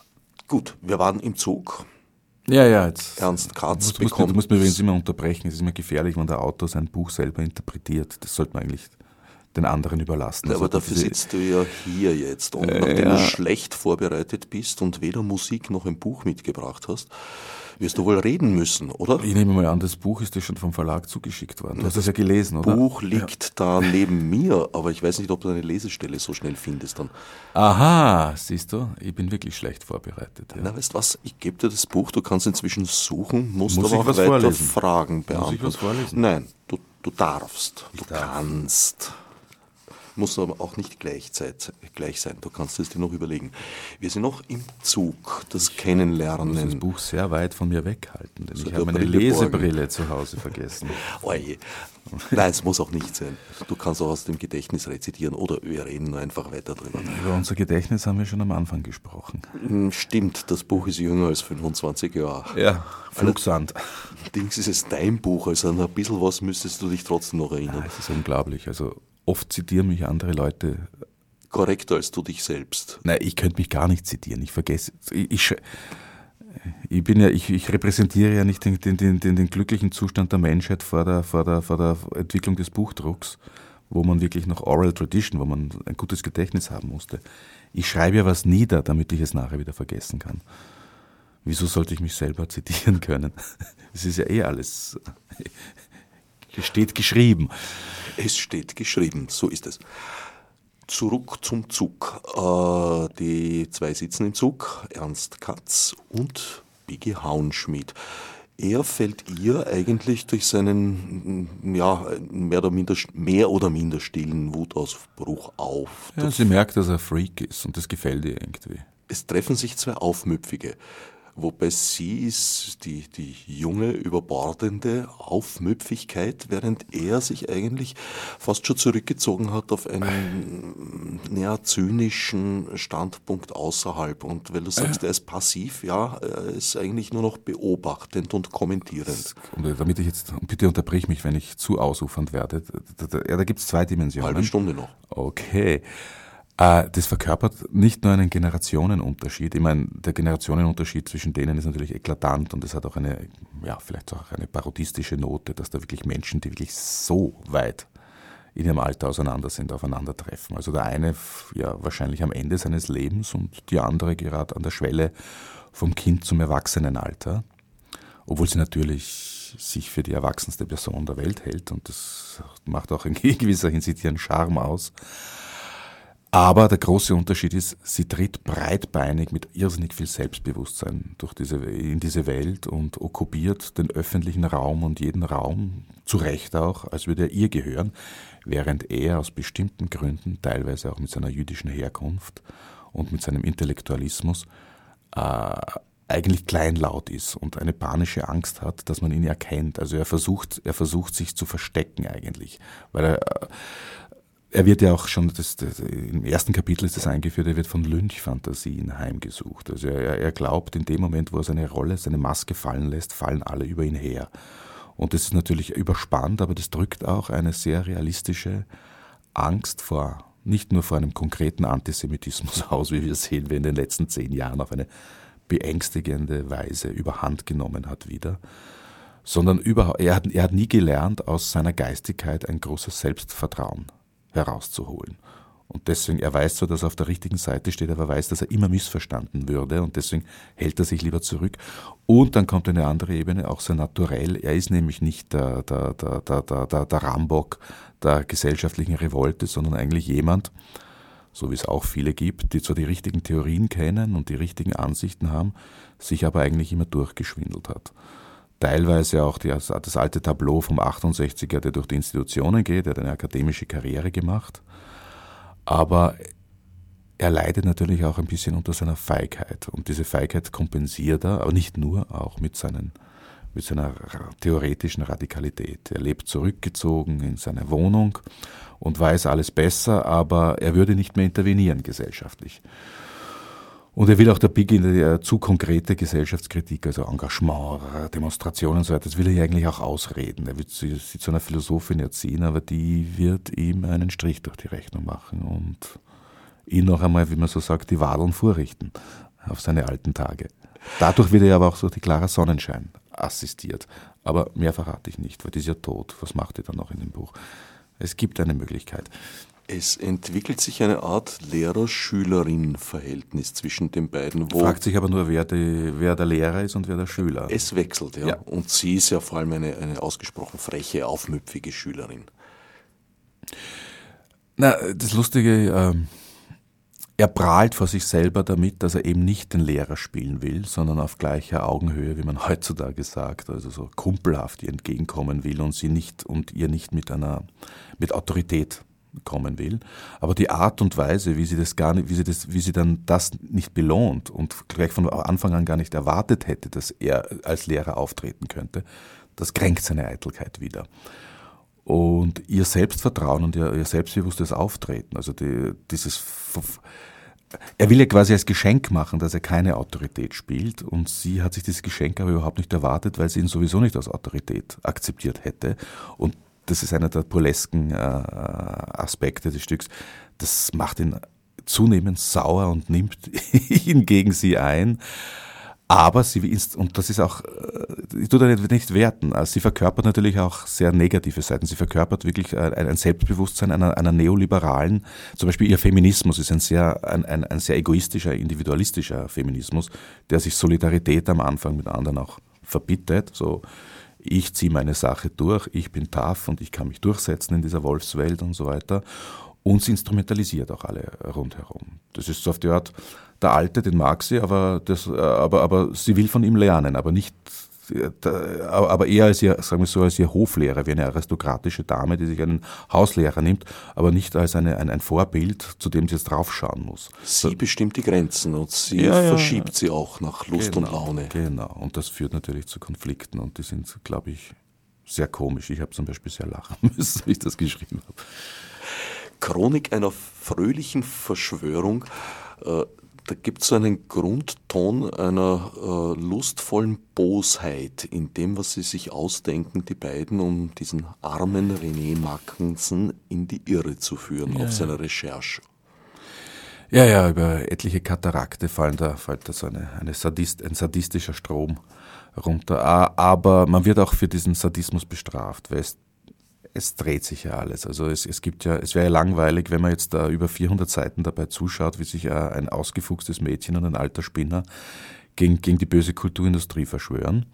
Gut, wir waren im Zug. Ja, ja, jetzt. Ernst Katz muss, bekommt. Du musst mir übrigens immer unterbrechen. Es ist immer gefährlich, wenn der Autor sein Buch selber interpretiert. Das sollte man eigentlich den anderen überlassen. Ja, aber also dafür sitzt du ja hier jetzt. Und äh, nachdem ja. du schlecht vorbereitet bist und weder Musik noch ein Buch mitgebracht hast, wirst du wohl reden müssen, oder? Ich nehme mal an, das Buch ist dir schon vom Verlag zugeschickt worden. Du hast das ja gelesen, oder? Das Buch liegt ja. da neben mir, aber ich weiß nicht, ob du eine Lesestelle so schnell findest dann. Aha, siehst du, ich bin wirklich schlecht vorbereitet. Ja. Na, weißt du was, ich gebe dir das Buch, du kannst inzwischen suchen, musst Muss aber auch weiter vorlesen? Fragen beantworten. Muss ich was vorlesen? Nein, du, du darfst, ich du darf. kannst muss aber auch nicht gleichzeitig, gleich sein. Du kannst es dir noch überlegen. Wir sind noch im Zug, das ich Kennenlernen. Ich muss das Buch sehr weit von mir weghalten, denn so ich habe meine Brille Lesebrille borgen. zu Hause vergessen. Oje. Nein, es muss auch nicht sein. Du kannst auch aus dem Gedächtnis rezitieren oder wir reden nur einfach weiter drüber. Über unser Gedächtnis haben wir schon am Anfang gesprochen. Hm, stimmt, das Buch ist jünger als 25 Jahre. Ja, Flugsand. Allerdings ist es dein Buch, also an ein bisschen was müsstest du dich trotzdem noch erinnern. Ja, es ist unglaublich. Also oft zitieren mich andere Leute. Korrekter als du dich selbst. Nein, ich könnte mich gar nicht zitieren. Ich vergesse. Ich, ich, ich bin ja, ich, ich, repräsentiere ja nicht den, den, den, den, glücklichen Zustand der Menschheit vor der, vor, der, vor der Entwicklung des Buchdrucks, wo man wirklich noch Oral Tradition, wo man ein gutes Gedächtnis haben musste. Ich schreibe ja was nieder, damit ich es nachher wieder vergessen kann. Wieso sollte ich mich selber zitieren können? Es ist ja eh alles. Es steht geschrieben. Es steht geschrieben, so ist es. Zurück zum Zug. Äh, die zwei sitzen im Zug, Ernst Katz und Biggie Hauenschmidt. Er fällt ihr eigentlich durch seinen ja, mehr, oder minder, mehr oder minder stillen Wutausbruch auf. Ja, sie merkt, dass er Freak ist und das gefällt ihr irgendwie. Es treffen sich zwei Aufmüpfige wobei sie ist die, die junge, überbordende Aufmüpfigkeit, während er sich eigentlich fast schon zurückgezogen hat auf einen ja, zynischen Standpunkt außerhalb. Und weil du sagst, er ist passiv, ja, er ist eigentlich nur noch beobachtend und kommentierend. Und damit ich jetzt, bitte unterbrich mich, wenn ich zu ausufernd werde. Ja, da gibt es zwei Dimensionen. Halbe Stunde noch. Okay. Äh, das verkörpert nicht nur einen Generationenunterschied. Ich meine, der Generationenunterschied zwischen denen ist natürlich eklatant und es hat auch eine, ja, vielleicht auch eine parodistische Note, dass da wirklich Menschen, die wirklich so weit in ihrem Alter auseinander sind, aufeinandertreffen. Also der eine ja wahrscheinlich am Ende seines Lebens und die andere gerade an der Schwelle vom Kind zum Erwachsenenalter, obwohl sie natürlich sich für die erwachsenste Person der Welt hält und das macht auch in gewisser Hinsicht ihren Charme aus. Aber der große Unterschied ist, sie tritt breitbeinig mit irrsinnig viel Selbstbewusstsein durch diese, in diese Welt und okkupiert den öffentlichen Raum und jeden Raum, zu Recht auch, als würde er ihr gehören, während er aus bestimmten Gründen, teilweise auch mit seiner jüdischen Herkunft und mit seinem Intellektualismus, äh, eigentlich kleinlaut ist und eine panische Angst hat, dass man ihn erkennt. Also er versucht, er versucht sich zu verstecken eigentlich, weil er er wird ja auch schon, das, das, im ersten Kapitel ist das eingeführt, er wird von Lynchfantasien heimgesucht. Also er, er glaubt, in dem Moment, wo er seine Rolle, seine Maske fallen lässt, fallen alle über ihn her. Und das ist natürlich überspannt, aber das drückt auch eine sehr realistische Angst vor, nicht nur vor einem konkreten Antisemitismus aus, wie wir sehen, wie in den letzten zehn Jahren auf eine beängstigende Weise überhand genommen hat wieder, sondern überhaupt, er hat, er hat nie gelernt, aus seiner Geistigkeit ein großes Selbstvertrauen herauszuholen. Und deswegen, er weiß zwar, dass er auf der richtigen Seite steht, aber weiß, dass er immer missverstanden würde und deswegen hält er sich lieber zurück. Und dann kommt eine andere Ebene, auch sehr naturell. Er ist nämlich nicht der, der, der, der, der, der, der Rambock der gesellschaftlichen Revolte, sondern eigentlich jemand, so wie es auch viele gibt, die zwar die richtigen Theorien kennen und die richtigen Ansichten haben, sich aber eigentlich immer durchgeschwindelt hat teilweise auch die, das alte Tableau vom 68er, der durch die Institutionen geht, er hat eine akademische Karriere gemacht, aber er leidet natürlich auch ein bisschen unter seiner Feigheit und diese Feigheit kompensiert er, aber nicht nur, auch mit, seinen, mit seiner theoretischen Radikalität. Er lebt zurückgezogen in seine Wohnung und weiß alles besser, aber er würde nicht mehr intervenieren gesellschaftlich. Und er will auch der Big in der zu konkrete Gesellschaftskritik, also Engagement, Demonstrationen und so weiter, das will er eigentlich auch ausreden. Er wird sie, sie zu einer Philosophin erziehen, aber die wird ihm einen Strich durch die Rechnung machen und ihn noch einmal, wie man so sagt, die Wadeln vorrichten. auf seine alten Tage. Dadurch wird er aber auch so die Clara Sonnenschein assistiert. Aber mehr verrate ich nicht, weil die ist ja tot. Was macht ihr dann noch in dem Buch? Es gibt eine Möglichkeit. Es entwickelt sich eine Art Lehrer-Schülerin-Verhältnis zwischen den beiden. Wo Fragt sich aber nur, wer, die, wer, der Lehrer ist und wer der Schüler. Es wechselt, ja. ja. Und sie ist ja vor allem eine, eine ausgesprochen freche, aufmüpfige Schülerin. Na, das Lustige, äh, er prahlt vor sich selber damit, dass er eben nicht den Lehrer spielen will, sondern auf gleicher Augenhöhe, wie man heutzutage sagt, also so kumpelhaft ihr entgegenkommen will und sie nicht und ihr nicht mit einer mit Autorität kommen will. Aber die Art und Weise, wie sie das gar nicht, wie sie das, wie sie dann das nicht belohnt und gleich von Anfang an gar nicht erwartet hätte, dass er als Lehrer auftreten könnte, das kränkt seine Eitelkeit wieder. Und ihr Selbstvertrauen und ihr, ihr selbstbewusstes Auftreten, also die, dieses, er will ja quasi als Geschenk machen, dass er keine Autorität spielt und sie hat sich dieses Geschenk aber überhaupt nicht erwartet, weil sie ihn sowieso nicht als Autorität akzeptiert hätte und das ist einer der burlesken äh, Aspekte des Stücks, das macht ihn zunehmend sauer und nimmt ihn gegen sie ein. Aber sie, und das ist auch, ich tue da nicht werten, also sie verkörpert natürlich auch sehr negative Seiten. Sie verkörpert wirklich ein Selbstbewusstsein einer, einer neoliberalen, zum Beispiel ihr Feminismus ist ein sehr, ein, ein, ein sehr egoistischer, individualistischer Feminismus, der sich Solidarität am Anfang mit anderen auch verbittet, so ich ziehe meine Sache durch, ich bin tough und ich kann mich durchsetzen in dieser Wolfswelt und so weiter. Und sie instrumentalisiert auch alle rundherum. Das ist so auf die Art, der Alte, den mag sie, aber, das, aber, aber sie will von ihm lernen, aber nicht aber eher als ihr, sagen wir so, als ihr Hoflehrer, wie eine aristokratische Dame, die sich einen Hauslehrer nimmt, aber nicht als eine, ein, ein Vorbild, zu dem sie jetzt draufschauen muss. Sie so. bestimmt die Grenzen und sie ja, ja, verschiebt sie auch nach Lust genau, und Laune. Genau, und das führt natürlich zu Konflikten und die sind, glaube ich, sehr komisch. Ich habe zum Beispiel sehr lachen müssen, als ich das geschrieben habe. Chronik einer fröhlichen Verschwörung. Da gibt es so einen Grundton einer äh, lustvollen Bosheit in dem, was sie sich ausdenken, die beiden, um diesen armen René Mackensen in die Irre zu führen ja, auf seiner Recherche. Ja, ja, über etliche Katarakte fallen da, fällt da so eine, eine Sadist, ein sadistischer Strom runter. Aber man wird auch für diesen Sadismus bestraft, weil es es dreht sich ja alles. Also es, es gibt ja, es wäre ja langweilig, wenn man jetzt da über 400 Seiten dabei zuschaut, wie sich ein ausgefuchstes Mädchen und ein alter Spinner gegen, gegen die böse Kulturindustrie verschwören.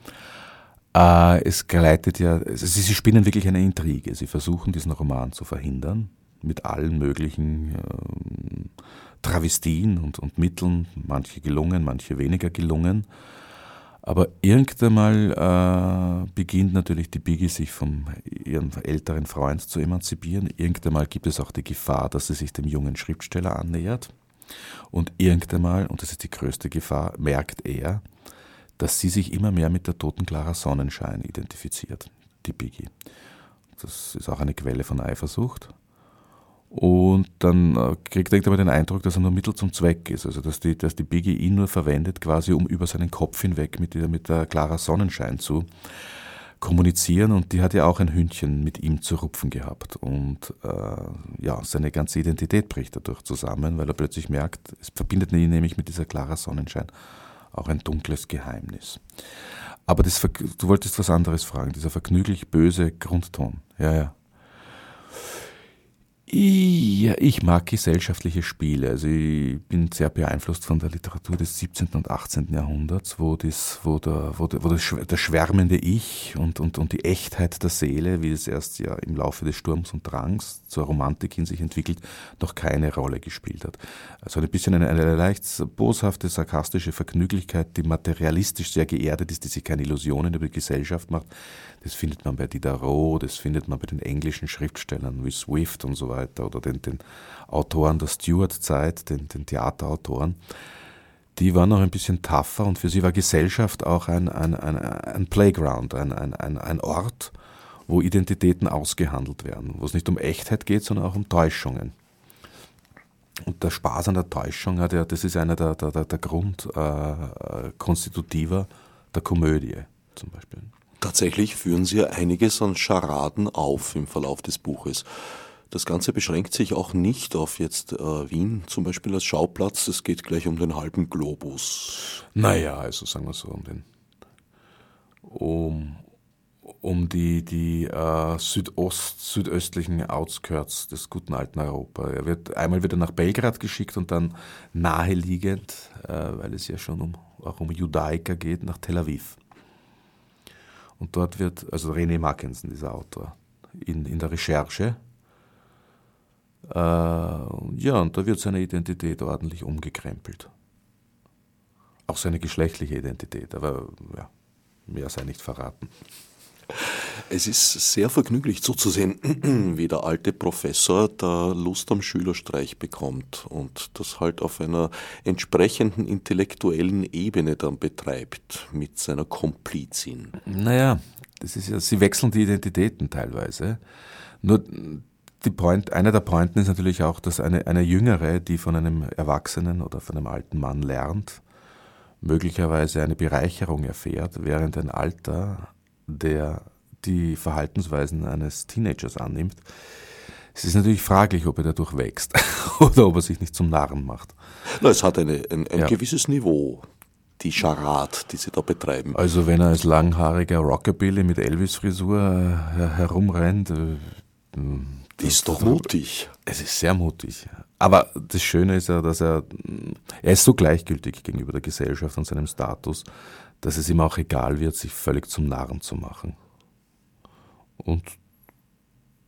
Äh, es gleitet ja, also sie, spinnen wirklich eine Intrige. Sie versuchen diesen Roman zu verhindern mit allen möglichen äh, Travestien und, und Mitteln, manche gelungen, manche weniger gelungen. Aber irgendwann mal äh, beginnt natürlich die Biggie sich von ihrem älteren Freund zu emanzipieren. Irgendwann mal gibt es auch die Gefahr, dass sie sich dem jungen Schriftsteller annähert. Und irgendwann mal, und das ist die größte Gefahr, merkt er, dass sie sich immer mehr mit der toten Clara Sonnenschein identifiziert, die Biggie. Das ist auch eine Quelle von Eifersucht. Und dann äh, kriegt er den Eindruck, dass er nur Mittel zum Zweck ist. Also dass die, dass die Biggie ihn nur verwendet, quasi um über seinen Kopf hinweg mit der, mit der Clara Sonnenschein zu kommunizieren. Und die hat ja auch ein Hündchen mit ihm zu rupfen gehabt. Und äh, ja, seine ganze Identität bricht dadurch zusammen, weil er plötzlich merkt, es verbindet ihn nämlich mit dieser Clara Sonnenschein auch ein dunkles Geheimnis. Aber das, du wolltest was anderes fragen, dieser vergnüglich böse Grundton. Ja, ja. Ja, ich mag gesellschaftliche Spiele. Also ich bin sehr beeinflusst von der Literatur des 17. und 18. Jahrhunderts, wo, das, wo, der, wo, der, wo das, der schwärmende Ich und, und, und die Echtheit der Seele, wie es erst ja im Laufe des Sturms und Drangs zur Romantik in sich entwickelt, noch keine Rolle gespielt hat. Also ein bisschen eine, eine leicht boshafte, sarkastische Vergnüglichkeit, die materialistisch sehr geerdet ist, die sich keine Illusionen über die Gesellschaft macht, das findet man bei Diderot, das findet man bei den englischen Schriftstellern wie Swift und so weiter oder den, den Autoren der Stuart-Zeit, den, den Theaterautoren. Die waren noch ein bisschen tougher und für sie war Gesellschaft auch ein, ein, ein, ein Playground, ein, ein, ein, ein Ort, wo Identitäten ausgehandelt werden, wo es nicht um Echtheit geht, sondern auch um Täuschungen. Und der Spaß an der Täuschung hat ja, das ist einer der, der, der Grundkonstitutiver äh, der Komödie zum Beispiel. Tatsächlich führen Sie ja einiges an Scharaden auf im Verlauf des Buches. Das Ganze beschränkt sich auch nicht auf jetzt äh, Wien zum Beispiel als Schauplatz, es geht gleich um den halben Globus. Naja, also sagen wir so, um den um, um die, die äh, Südost, südöstlichen Outskirts des guten alten Europa. Er wird einmal wieder nach Belgrad geschickt und dann naheliegend, äh, weil es ja schon um, auch um Judaiker geht, nach Tel Aviv. Und dort wird, also René Mackensen, dieser Autor, in, in der Recherche, äh, ja, und da wird seine Identität ordentlich umgekrempelt. Auch seine geschlechtliche Identität, aber ja, mehr sei nicht verraten. Es ist sehr vergnüglich zuzusehen, wie der alte Professor da Lust am Schülerstreich bekommt und das halt auf einer entsprechenden intellektuellen Ebene dann betreibt mit seiner Komplizin. Naja, das ist ja, sie wechseln die Identitäten teilweise. Nur die Point, einer der Pointen ist natürlich auch, dass eine, eine Jüngere, die von einem Erwachsenen oder von einem alten Mann lernt, möglicherweise eine Bereicherung erfährt, während ein Alter, der die Verhaltensweisen eines Teenagers annimmt, es ist natürlich fraglich, ob er dadurch wächst oder ob er sich nicht zum Narren macht. Na, es hat eine, ein, ein ja. gewisses Niveau, die Charat, die sie da betreiben. Also wenn er als langhaariger Rockabilly mit Elvis-Frisur äh, herumrennt, äh, das ist doch mutig. Es ist sehr mutig. Aber das Schöne ist ja, dass er, er ist so gleichgültig gegenüber der Gesellschaft und seinem Status, dass es ihm auch egal wird, sich völlig zum Narren zu machen. Und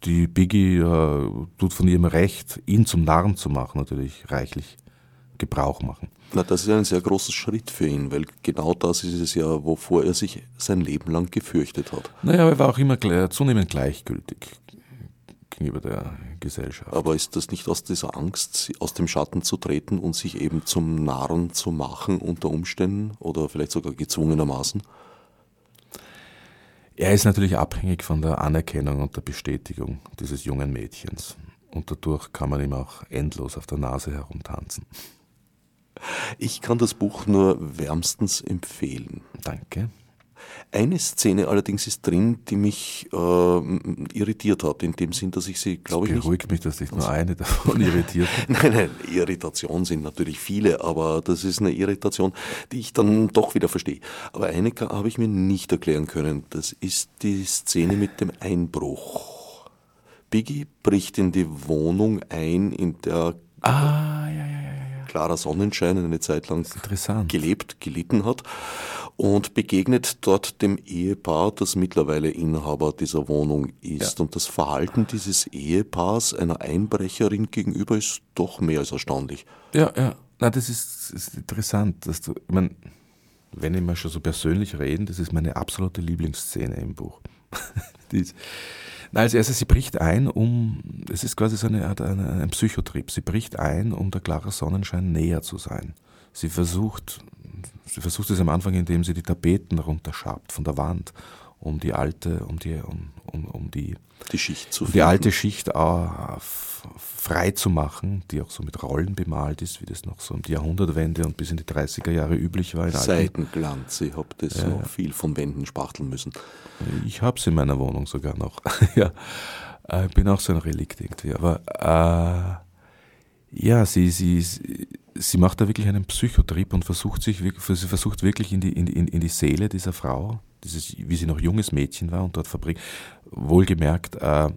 die Biggie äh, tut von ihrem Recht, ihn zum Narren zu machen, natürlich reichlich Gebrauch machen. Na, das ist ein sehr großer Schritt für ihn, weil genau das ist es ja, wovor er sich sein Leben lang gefürchtet hat. Naja, er war auch immer zunehmend gleichgültig gegenüber der Gesellschaft. Aber ist das nicht aus dieser Angst, aus dem Schatten zu treten und sich eben zum Narren zu machen unter Umständen oder vielleicht sogar gezwungenermaßen? Er ist natürlich abhängig von der Anerkennung und der Bestätigung dieses jungen Mädchens. Und dadurch kann man ihm auch endlos auf der Nase herumtanzen. Ich kann das Buch nur wärmstens empfehlen. Danke. Eine Szene allerdings ist drin, die mich äh, irritiert hat, in dem Sinn, dass ich sie, glaube ich. Beruhigt mich, dass dich nur eine davon irritiert. nein, nein, Irritationen sind natürlich viele, aber das ist eine Irritation, die ich dann doch wieder verstehe. Aber eine habe ich mir nicht erklären können. Das ist die Szene mit dem Einbruch. Biggie bricht in die Wohnung ein, in der ah, ja, ja, ja, Clara Sonnenschein eine Zeit lang gelebt, gelitten hat und begegnet dort dem Ehepaar, das mittlerweile Inhaber dieser Wohnung ist. Ja. Und das Verhalten dieses Ehepaars einer Einbrecherin gegenüber ist doch mehr als erstaunlich. Ja, ja. Na, das ist, ist interessant, dass du, ich meine, wenn ich mal schon so persönlich reden, das ist meine absolute Lieblingsszene im Buch. ist, na, als erstes, sie bricht ein, um, es ist quasi so eine Art ein, ein Psychotrip, sie bricht ein, um der klare Sonnenschein näher zu sein. Sie versucht, sie versucht es am Anfang, indem sie die Tapeten runterschabt von der Wand, um die alte, um die, um, um, um die, die Schicht zu die alte Schicht auch frei zu machen, die auch so mit Rollen bemalt ist, wie das noch so um die Jahrhundertwende und bis in die 30er Jahre üblich war. Seitenglanz, ich habe das ja, so viel von Wänden spachteln müssen. Ich habe es in meiner Wohnung sogar noch. ja, ich äh, bin auch so ein Relikt irgendwie. Aber äh, ja, sie, sie, sie macht da wirklich einen Psychotrip und versucht sich, sie versucht wirklich in die, in, in die Seele dieser Frau, dieses, wie sie noch junges Mädchen war und dort verbringt. Wohlgemerkt, äh,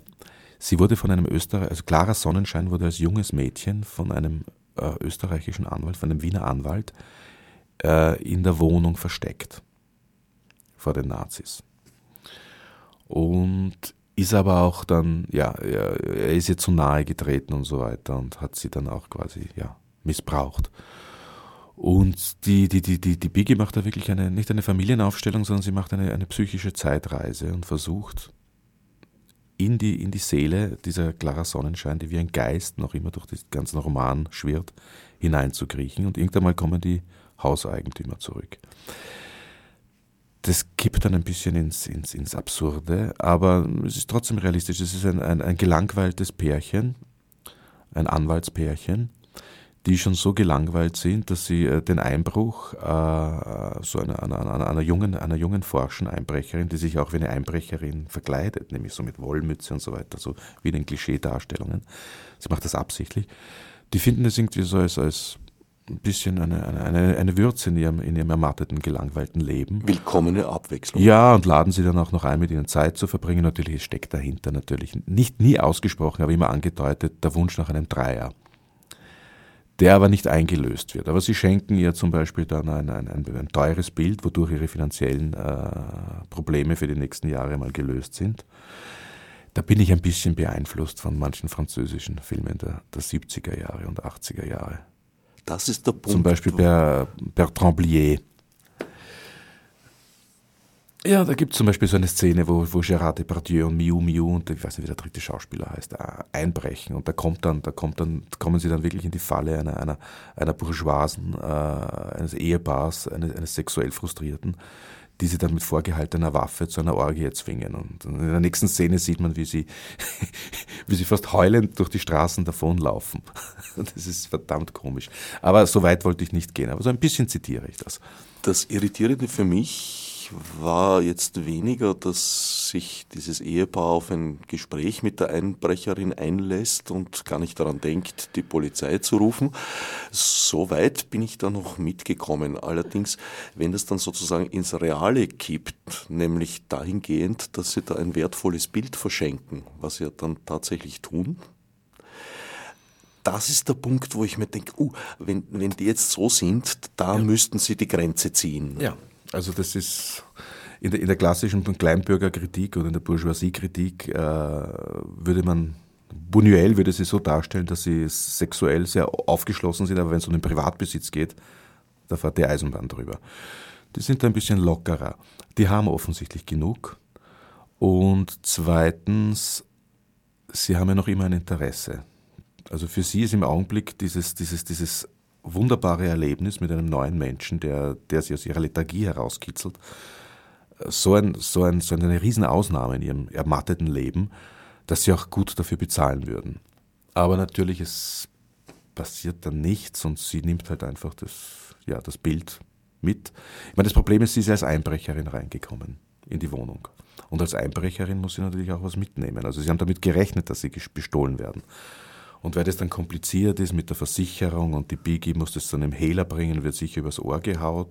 sie wurde von einem Österreich, also Clara Sonnenschein wurde als junges Mädchen von einem äh, österreichischen Anwalt, von einem Wiener Anwalt, äh, in der Wohnung versteckt vor den Nazis. Und ist aber auch dann, ja, er, er ist ihr zu nahe getreten und so weiter und hat sie dann auch quasi, ja, missbraucht. Und die, die, die, die, die Biggie macht da wirklich eine, nicht eine Familienaufstellung, sondern sie macht eine, eine psychische Zeitreise und versucht in die, in die Seele dieser Clara Sonnenschein, die wie ein Geist noch immer durch den ganzen Roman schwirrt, hineinzukriechen. Und irgendwann mal kommen die Hauseigentümer zurück das kippt dann ein bisschen ins, ins, ins Absurde, aber es ist trotzdem realistisch. Es ist ein, ein, ein gelangweiltes Pärchen, ein Anwaltspärchen, die schon so gelangweilt sind, dass sie äh, den Einbruch äh, so einer, einer, einer, einer, jungen, einer jungen forschen Einbrecherin, die sich auch wie eine Einbrecherin verkleidet, nämlich so mit Wollmütze und so weiter, so wie in den Klischeedarstellungen. Sie macht das absichtlich. Die finden es irgendwie so als, als ein bisschen eine, eine, eine Würze in ihrem, in ihrem ermatteten, gelangweilten Leben. Willkommene Abwechslung. Ja, und laden sie dann auch noch ein, mit ihnen Zeit zu verbringen. Natürlich steckt dahinter natürlich nicht nie ausgesprochen, aber immer angedeutet der Wunsch nach einem Dreier. Der aber nicht eingelöst wird. Aber sie schenken ihr zum Beispiel dann ein, ein, ein, ein teures Bild, wodurch ihre finanziellen äh, Probleme für die nächsten Jahre mal gelöst sind. Da bin ich ein bisschen beeinflusst von manchen französischen Filmen der, der 70er Jahre und 80er Jahre. Das ist der Punkt. Zum Beispiel Bertrand Blier. Ja, da gibt es zum Beispiel so eine Szene, wo, wo Gérard Depardieu und Miu Miu und ich weiß nicht, wie der dritte Schauspieler heißt, äh, einbrechen. Und da kommt dann, da kommt dann, kommen sie dann wirklich in die Falle einer, einer, einer Bourgeoisen, äh, eines Ehepaars, eines, eines sexuell Frustrierten, die sie dann mit vorgehaltener Waffe zu einer Orgie zwingen. Und in der nächsten Szene sieht man, wie sie, wie sie fast heulend durch die Straßen davonlaufen. Das ist verdammt komisch. Aber so weit wollte ich nicht gehen. Aber so ein bisschen zitiere ich das. Das Irritierende für mich war jetzt weniger, dass sich dieses Ehepaar auf ein Gespräch mit der Einbrecherin einlässt und gar nicht daran denkt, die Polizei zu rufen. So weit bin ich da noch mitgekommen. Allerdings, wenn das dann sozusagen ins Reale kippt, nämlich dahingehend, dass sie da ein wertvolles Bild verschenken, was sie ja dann tatsächlich tun, das ist der Punkt, wo ich mir denke, uh, wenn, wenn die jetzt so sind, da ja. müssten sie die Grenze ziehen. Ja, also das ist in der, in der klassischen Kleinbürgerkritik oder in der Bourgeoisie-Kritik äh, würde man Buñuel würde sie so darstellen, dass sie sexuell sehr aufgeschlossen sind, aber wenn es um den Privatbesitz geht, da fährt die Eisenbahn drüber. Die sind da ein bisschen lockerer. Die haben offensichtlich genug. Und zweitens, sie haben ja noch immer ein Interesse. Also für sie ist im Augenblick dieses, dieses, dieses wunderbare Erlebnis mit einem neuen Menschen, der, der sie aus ihrer Lethargie herauskitzelt. So, ein, so, ein, so eine Riesenausnahme in ihrem ermatteten Leben, dass sie auch gut dafür bezahlen würden. Aber natürlich, es passiert dann nichts und sie nimmt halt einfach das, ja, das Bild mit. Ich meine, das Problem ist, sie ist als Einbrecherin reingekommen in die Wohnung. Und als Einbrecherin muss sie natürlich auch was mitnehmen. Also sie haben damit gerechnet, dass sie bestohlen werden. Und weil das dann kompliziert ist mit der Versicherung und die Biggie muss das dann im Hehler bringen, wird sicher übers Ohr gehaut,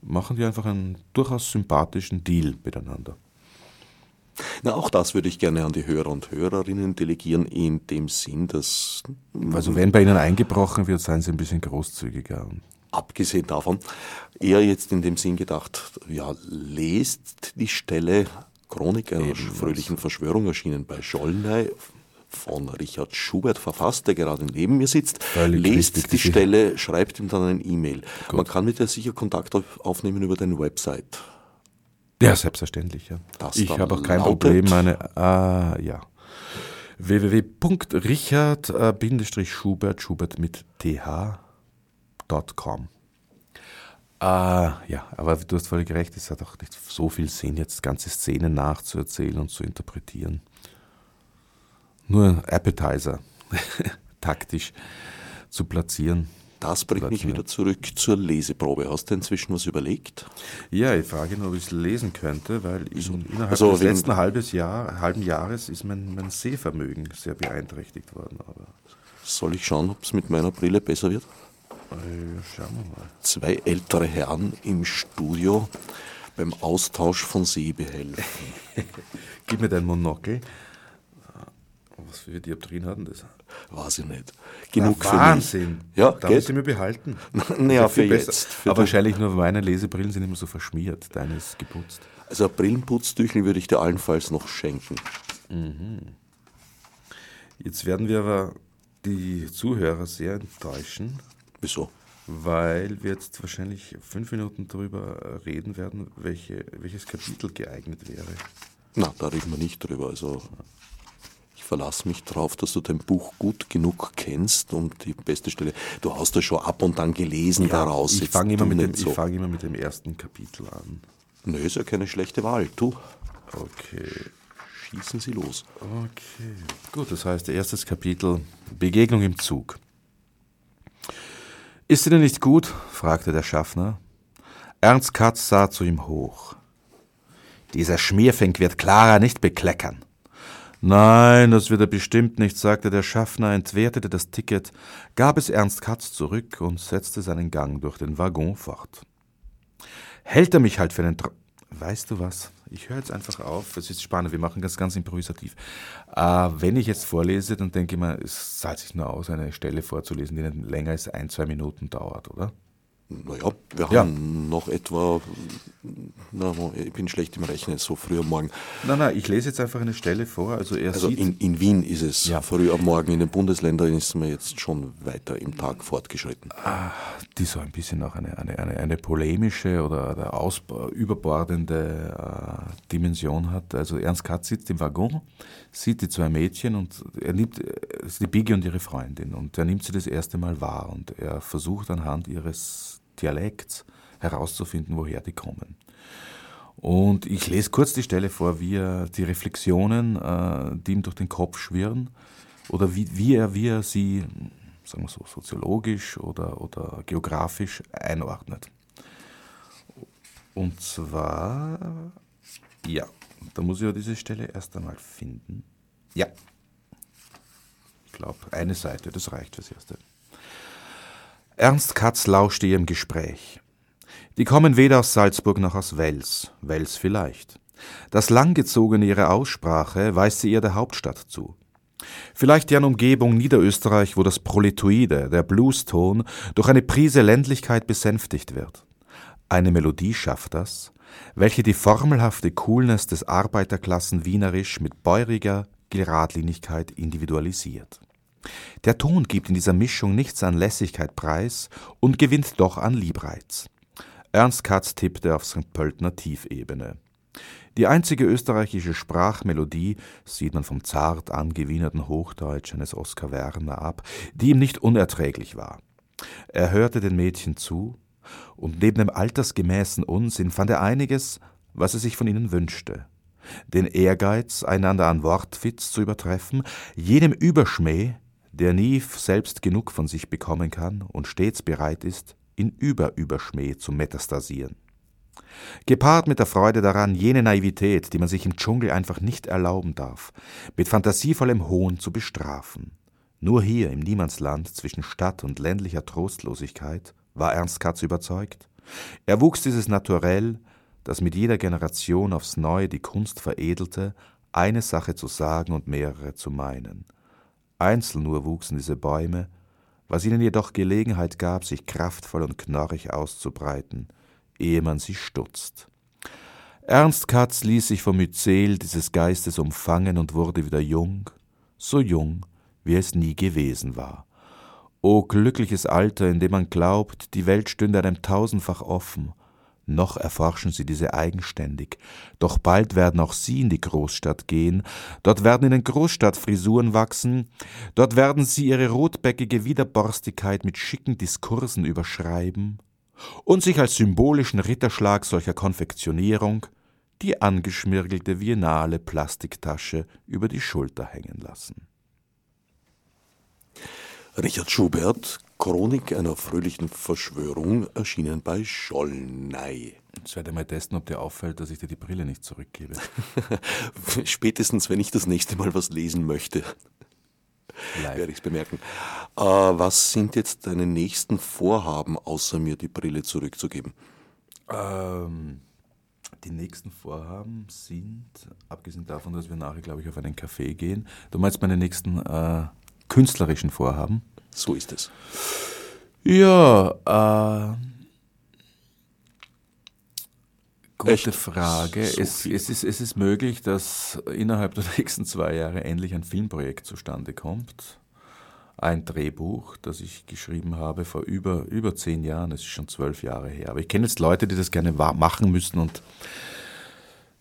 machen die einfach einen durchaus sympathischen Deal miteinander. Na, auch das würde ich gerne an die Hörer und Hörerinnen delegieren, in dem Sinn, dass. Also, wenn bei Ihnen eingebrochen wird, seien Sie ein bisschen großzügiger. Abgesehen davon, eher jetzt in dem Sinn gedacht, ja, lest die Stelle Chronik einer fröhlichen Verschwörung erschienen bei Schollnei von Richard Schubert verfasst, der gerade neben mir sitzt, Völlig lest die Stelle, schreibt ihm dann ein E-Mail. Man kann mit dir sicher Kontakt aufnehmen über deine Website. Ja, selbstverständlich, ja. Das ich habe auch kein Problem, meine, ah, ja. www.richard-schubert, Schubert mit th.com. Ah, ja, aber du hast völlig recht, es hat auch nicht so viel Sinn, jetzt ganze Szenen nachzuerzählen und zu interpretieren nur Appetizer taktisch zu platzieren. Das bringt mich wieder zurück zur Leseprobe. Hast du inzwischen was überlegt? Ja, ich frage nur, ob ich es lesen könnte, weil ich, innerhalb also, des letzten halbes Jahr, halben Jahres ist mein, mein Sehvermögen sehr beeinträchtigt worden. Aber Soll ich schauen, ob es mit meiner Brille besser wird? Äh, schauen wir mal. Zwei ältere Herren im Studio beim Austausch von Sehbehelfen. Gib mir dein Monokel. Was für Dioptrien hatten das? Weiß ich nicht. Genug Na, Wahnsinn. Ja, Darf geht. ich sie mir behalten? naja, für jetzt. Für Aber wahrscheinlich nur meine Lesebrillen sind immer so verschmiert. Deine ist geputzt. Also ein Brillenputzdüchel würde ich dir allenfalls noch schenken. Mhm. Jetzt werden wir aber die Zuhörer sehr enttäuschen. Wieso? Weil wir jetzt wahrscheinlich fünf Minuten darüber reden werden, welche, welches Kapitel geeignet wäre. Na, da reden wir nicht drüber. Also verlasse mich darauf, dass du dein Buch gut genug kennst, um die beste Stelle. Du hast das schon ab und an gelesen ja, daraus. Ich fange immer, mit so. fang immer mit dem ersten Kapitel an. Nö, ist ja keine schlechte Wahl. Du. Okay. Schießen Sie los. Okay. Gut, das heißt, erstes Kapitel Begegnung im Zug. Ist Ihnen nicht gut? fragte der Schaffner. Ernst Katz sah zu ihm hoch. Dieser Schmierfink wird Clara nicht bekleckern. Nein, das wird er bestimmt nicht, sagte der Schaffner, entwertete das Ticket, gab es Ernst Katz zurück und setzte seinen Gang durch den Waggon fort. Hält er mich halt für einen Tro Weißt du was? Ich höre jetzt einfach auf. Es ist spannend. Wir machen das ganz improvisativ. Äh, wenn ich jetzt vorlese, dann denke ich mir, es zahlt sich nur aus, eine Stelle vorzulesen, die nicht länger als ein, zwei Minuten dauert, oder? Naja, wir Ja. haben noch etwa, na, ich bin schlecht im Rechnen, so früh am Morgen. Nein, nein, ich lese jetzt einfach eine Stelle vor. Also er Also sieht. in, in Wien ist es Ja. früh am Morgen, in den Bundesländern ist man jetzt schon weiter im Tag fortgeschritten. die so ein bisschen auch eine, eine, eine, eine polemische oder, oder aus, überbordende äh, Dimension hat. Also Ernst Katz sitzt im Waggon, sieht die zwei Mädchen und er nimmt, äh, die Biggie und ihre Freundin und er nimmt sie das erste Mal wahr und er versucht anhand ihres Dialekts herauszufinden, woher die kommen. Und ich lese kurz die Stelle vor, wie er die Reflexionen, äh, die ihm durch den Kopf schwirren, oder wie, wie, er, wie er sie, sagen wir so, soziologisch oder, oder geografisch einordnet. Und zwar, ja, da muss ich ja diese Stelle erst einmal finden. Ja. Ich glaube, eine Seite, das reicht fürs Erste. Ernst Katz lauschte ihrem Gespräch. Die kommen weder aus Salzburg noch aus Wels, Wels vielleicht. Das langgezogene ihrer Aussprache weist sie ihr der Hauptstadt zu. Vielleicht deren Umgebung Niederösterreich, wo das Proletoide, der Blueston, durch eine Prise Ländlichkeit besänftigt wird. Eine Melodie schafft das, welche die formelhafte Coolness des Arbeiterklassen wienerisch mit bäuriger Geradlinigkeit individualisiert. Der Ton gibt in dieser Mischung nichts an Lässigkeit preis und gewinnt doch an Liebreiz. Ernst Katz tippte auf St. Pöltner Tiefebene. Die einzige österreichische Sprachmelodie sieht man vom zart angewienerten Hochdeutsch eines Oskar Werner ab, die ihm nicht unerträglich war. Er hörte den Mädchen zu, und neben dem altersgemäßen Unsinn fand er einiges, was er sich von ihnen wünschte. Den Ehrgeiz, einander an Wortwitz zu übertreffen, jenem Überschmäh, der nie selbst genug von sich bekommen kann und stets bereit ist, in Überüberschmäh zu metastasieren. Gepaart mit der Freude daran, jene Naivität, die man sich im Dschungel einfach nicht erlauben darf, mit fantasievollem Hohn zu bestrafen. Nur hier im Niemandsland zwischen Stadt und ländlicher Trostlosigkeit war Ernst Katz überzeugt. Er wuchs dieses Naturell, das mit jeder Generation aufs Neue die Kunst veredelte, eine Sache zu sagen und mehrere zu meinen. Einzeln nur wuchsen diese Bäume, was ihnen jedoch Gelegenheit gab, sich kraftvoll und knorrig auszubreiten, ehe man sie stutzt. Ernst Katz ließ sich vom Myzel dieses Geistes umfangen und wurde wieder jung, so jung, wie es nie gewesen war. O glückliches Alter, in dem man glaubt, die Welt stünde einem tausendfach offen, noch erforschen sie diese eigenständig, doch bald werden auch sie in die Großstadt gehen, dort werden ihnen Großstadtfrisuren wachsen, dort werden sie ihre rotbäckige Widerborstigkeit mit schicken Diskursen überschreiben und sich als symbolischen Ritterschlag solcher Konfektionierung die angeschmirgelte Viennale Plastiktasche über die Schulter hängen lassen. Richard Schubert, Chronik einer fröhlichen Verschwörung, erschienen bei Schollnei. Jetzt werde ich mal testen, ob dir auffällt, dass ich dir die Brille nicht zurückgebe. Spätestens, wenn ich das nächste Mal was lesen möchte, Live. werde ich es bemerken. Äh, was sind jetzt deine nächsten Vorhaben, außer mir die Brille zurückzugeben? Ähm, die nächsten Vorhaben sind, abgesehen davon, dass wir nachher, glaube ich, auf einen Café gehen, du meinst meine nächsten äh, künstlerischen Vorhaben? So ist es. Ja, äh, gute Echt? Frage. So es, es, ist, es ist möglich, dass innerhalb der nächsten zwei Jahre endlich ein Filmprojekt zustande kommt. Ein Drehbuch, das ich geschrieben habe vor über, über zehn Jahren. Es ist schon zwölf Jahre her. Aber ich kenne jetzt Leute, die das gerne machen müssen und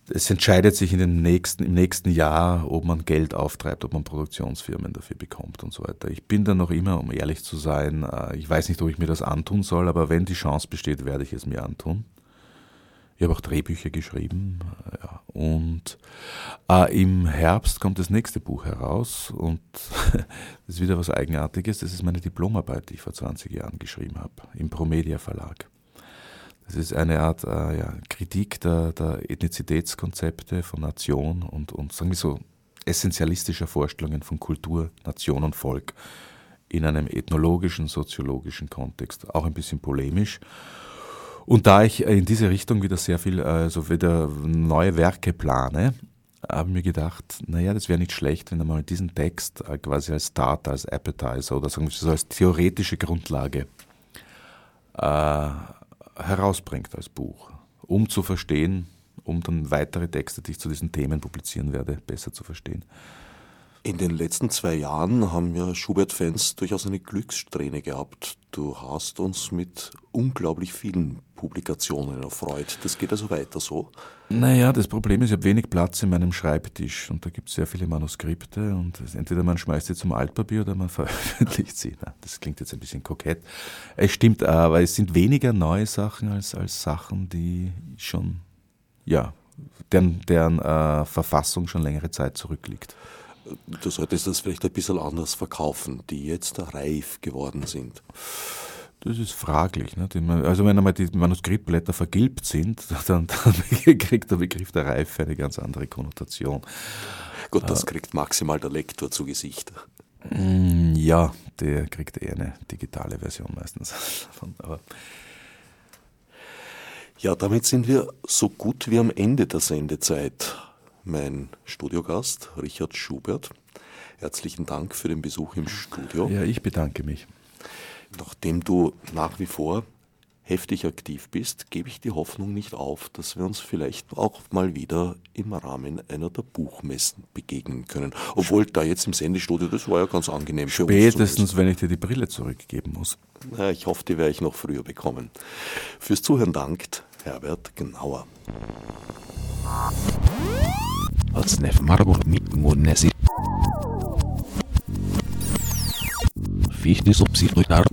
es entscheidet sich in den nächsten, im nächsten Jahr, ob man Geld auftreibt, ob man Produktionsfirmen dafür bekommt und so weiter. Ich bin da noch immer, um ehrlich zu sein, äh, ich weiß nicht, ob ich mir das antun soll, aber wenn die Chance besteht, werde ich es mir antun. Ich habe auch Drehbücher geschrieben. äh, Ja. Und äh, im Herbst kommt das nächste Buch heraus und das ist wieder was Eigenartiges. Das ist meine Diplomarbeit, die ich vor 20 Jahren geschrieben habe, im Promedia Verlag. Das ist eine Art äh, ja, Kritik der, der, Ethnizitätskonzepte von Nation und, und sagen wir so essentialistischer Vorstellungen von Kultur, Nation und Volk in einem ethnologischen, soziologischen Kontext, auch ein bisschen polemisch. Und da ich in diese Richtung wieder sehr viel, also wieder neue Werke plane, habe ich mir gedacht, naja, das wäre nicht schlecht, wenn er mal diesen Text äh, quasi als Starter, als Appetizer oder sagen wir so als theoretische Grundlage äh, herausbringt als Buch, um zu verstehen, um dann weitere Texte, die ich zu diesen Themen publizieren werde, besser zu verstehen. In den letzten zwei Jahren haben ja Schubert-Fans durchaus eine Glückssträhne gehabt. Du hast uns mit unglaublich vielen Publikationen erfreut. Das geht also weiter so? Naja, das Problem ist, ich habe wenig Platz in meinem Schreibtisch und da gibt es sehr viele Manuskripte und entweder man schmeißt sie zum Altpapier oder man veröffentlicht sie. Na, das klingt jetzt ein bisschen kokett. Es stimmt aber, es sind weniger neue Sachen als, als Sachen, die schon, ja, deren, deren äh, Verfassung schon längere Zeit zurückliegt du solltest das vielleicht ein bisschen anders verkaufen, die jetzt reif geworden sind. Das ist fraglich. Ne? Also wenn einmal die Manuskriptblätter vergilbt sind, dann, dann, kriegt der Begriff der Reife eine ganz andere Konnotation. Gut, das äh, kriegt maximal der Lektor zu Gesicht. Mm, ja, der kriegt eher eine digitale Version meistens. Aber ja, damit sind wir so gut wie am Ende der Sendezeit mein Studiogast Richard Schubert. Herzlichen Dank für den Besuch im Studio. Ja, ich bedanke mich. Nachdem du nach wie vor heftig aktiv bist, gebe ich die Hoffnung nicht auf, dass wir uns vielleicht auch mal wieder im Rahmen einer der Buchmessen begegnen können. Obwohl da jetzt im Sendestudio, das war ja ganz angenehm für Spätestens, uns. wenn ich dir die Brille zurückgeben muss. Ja, ich hoffe, die werde ich noch früher bekommen. Fürs Zuhören dankt Herbert Genauer. Otsnef Marburg wie ich die Subsidien durchdacht.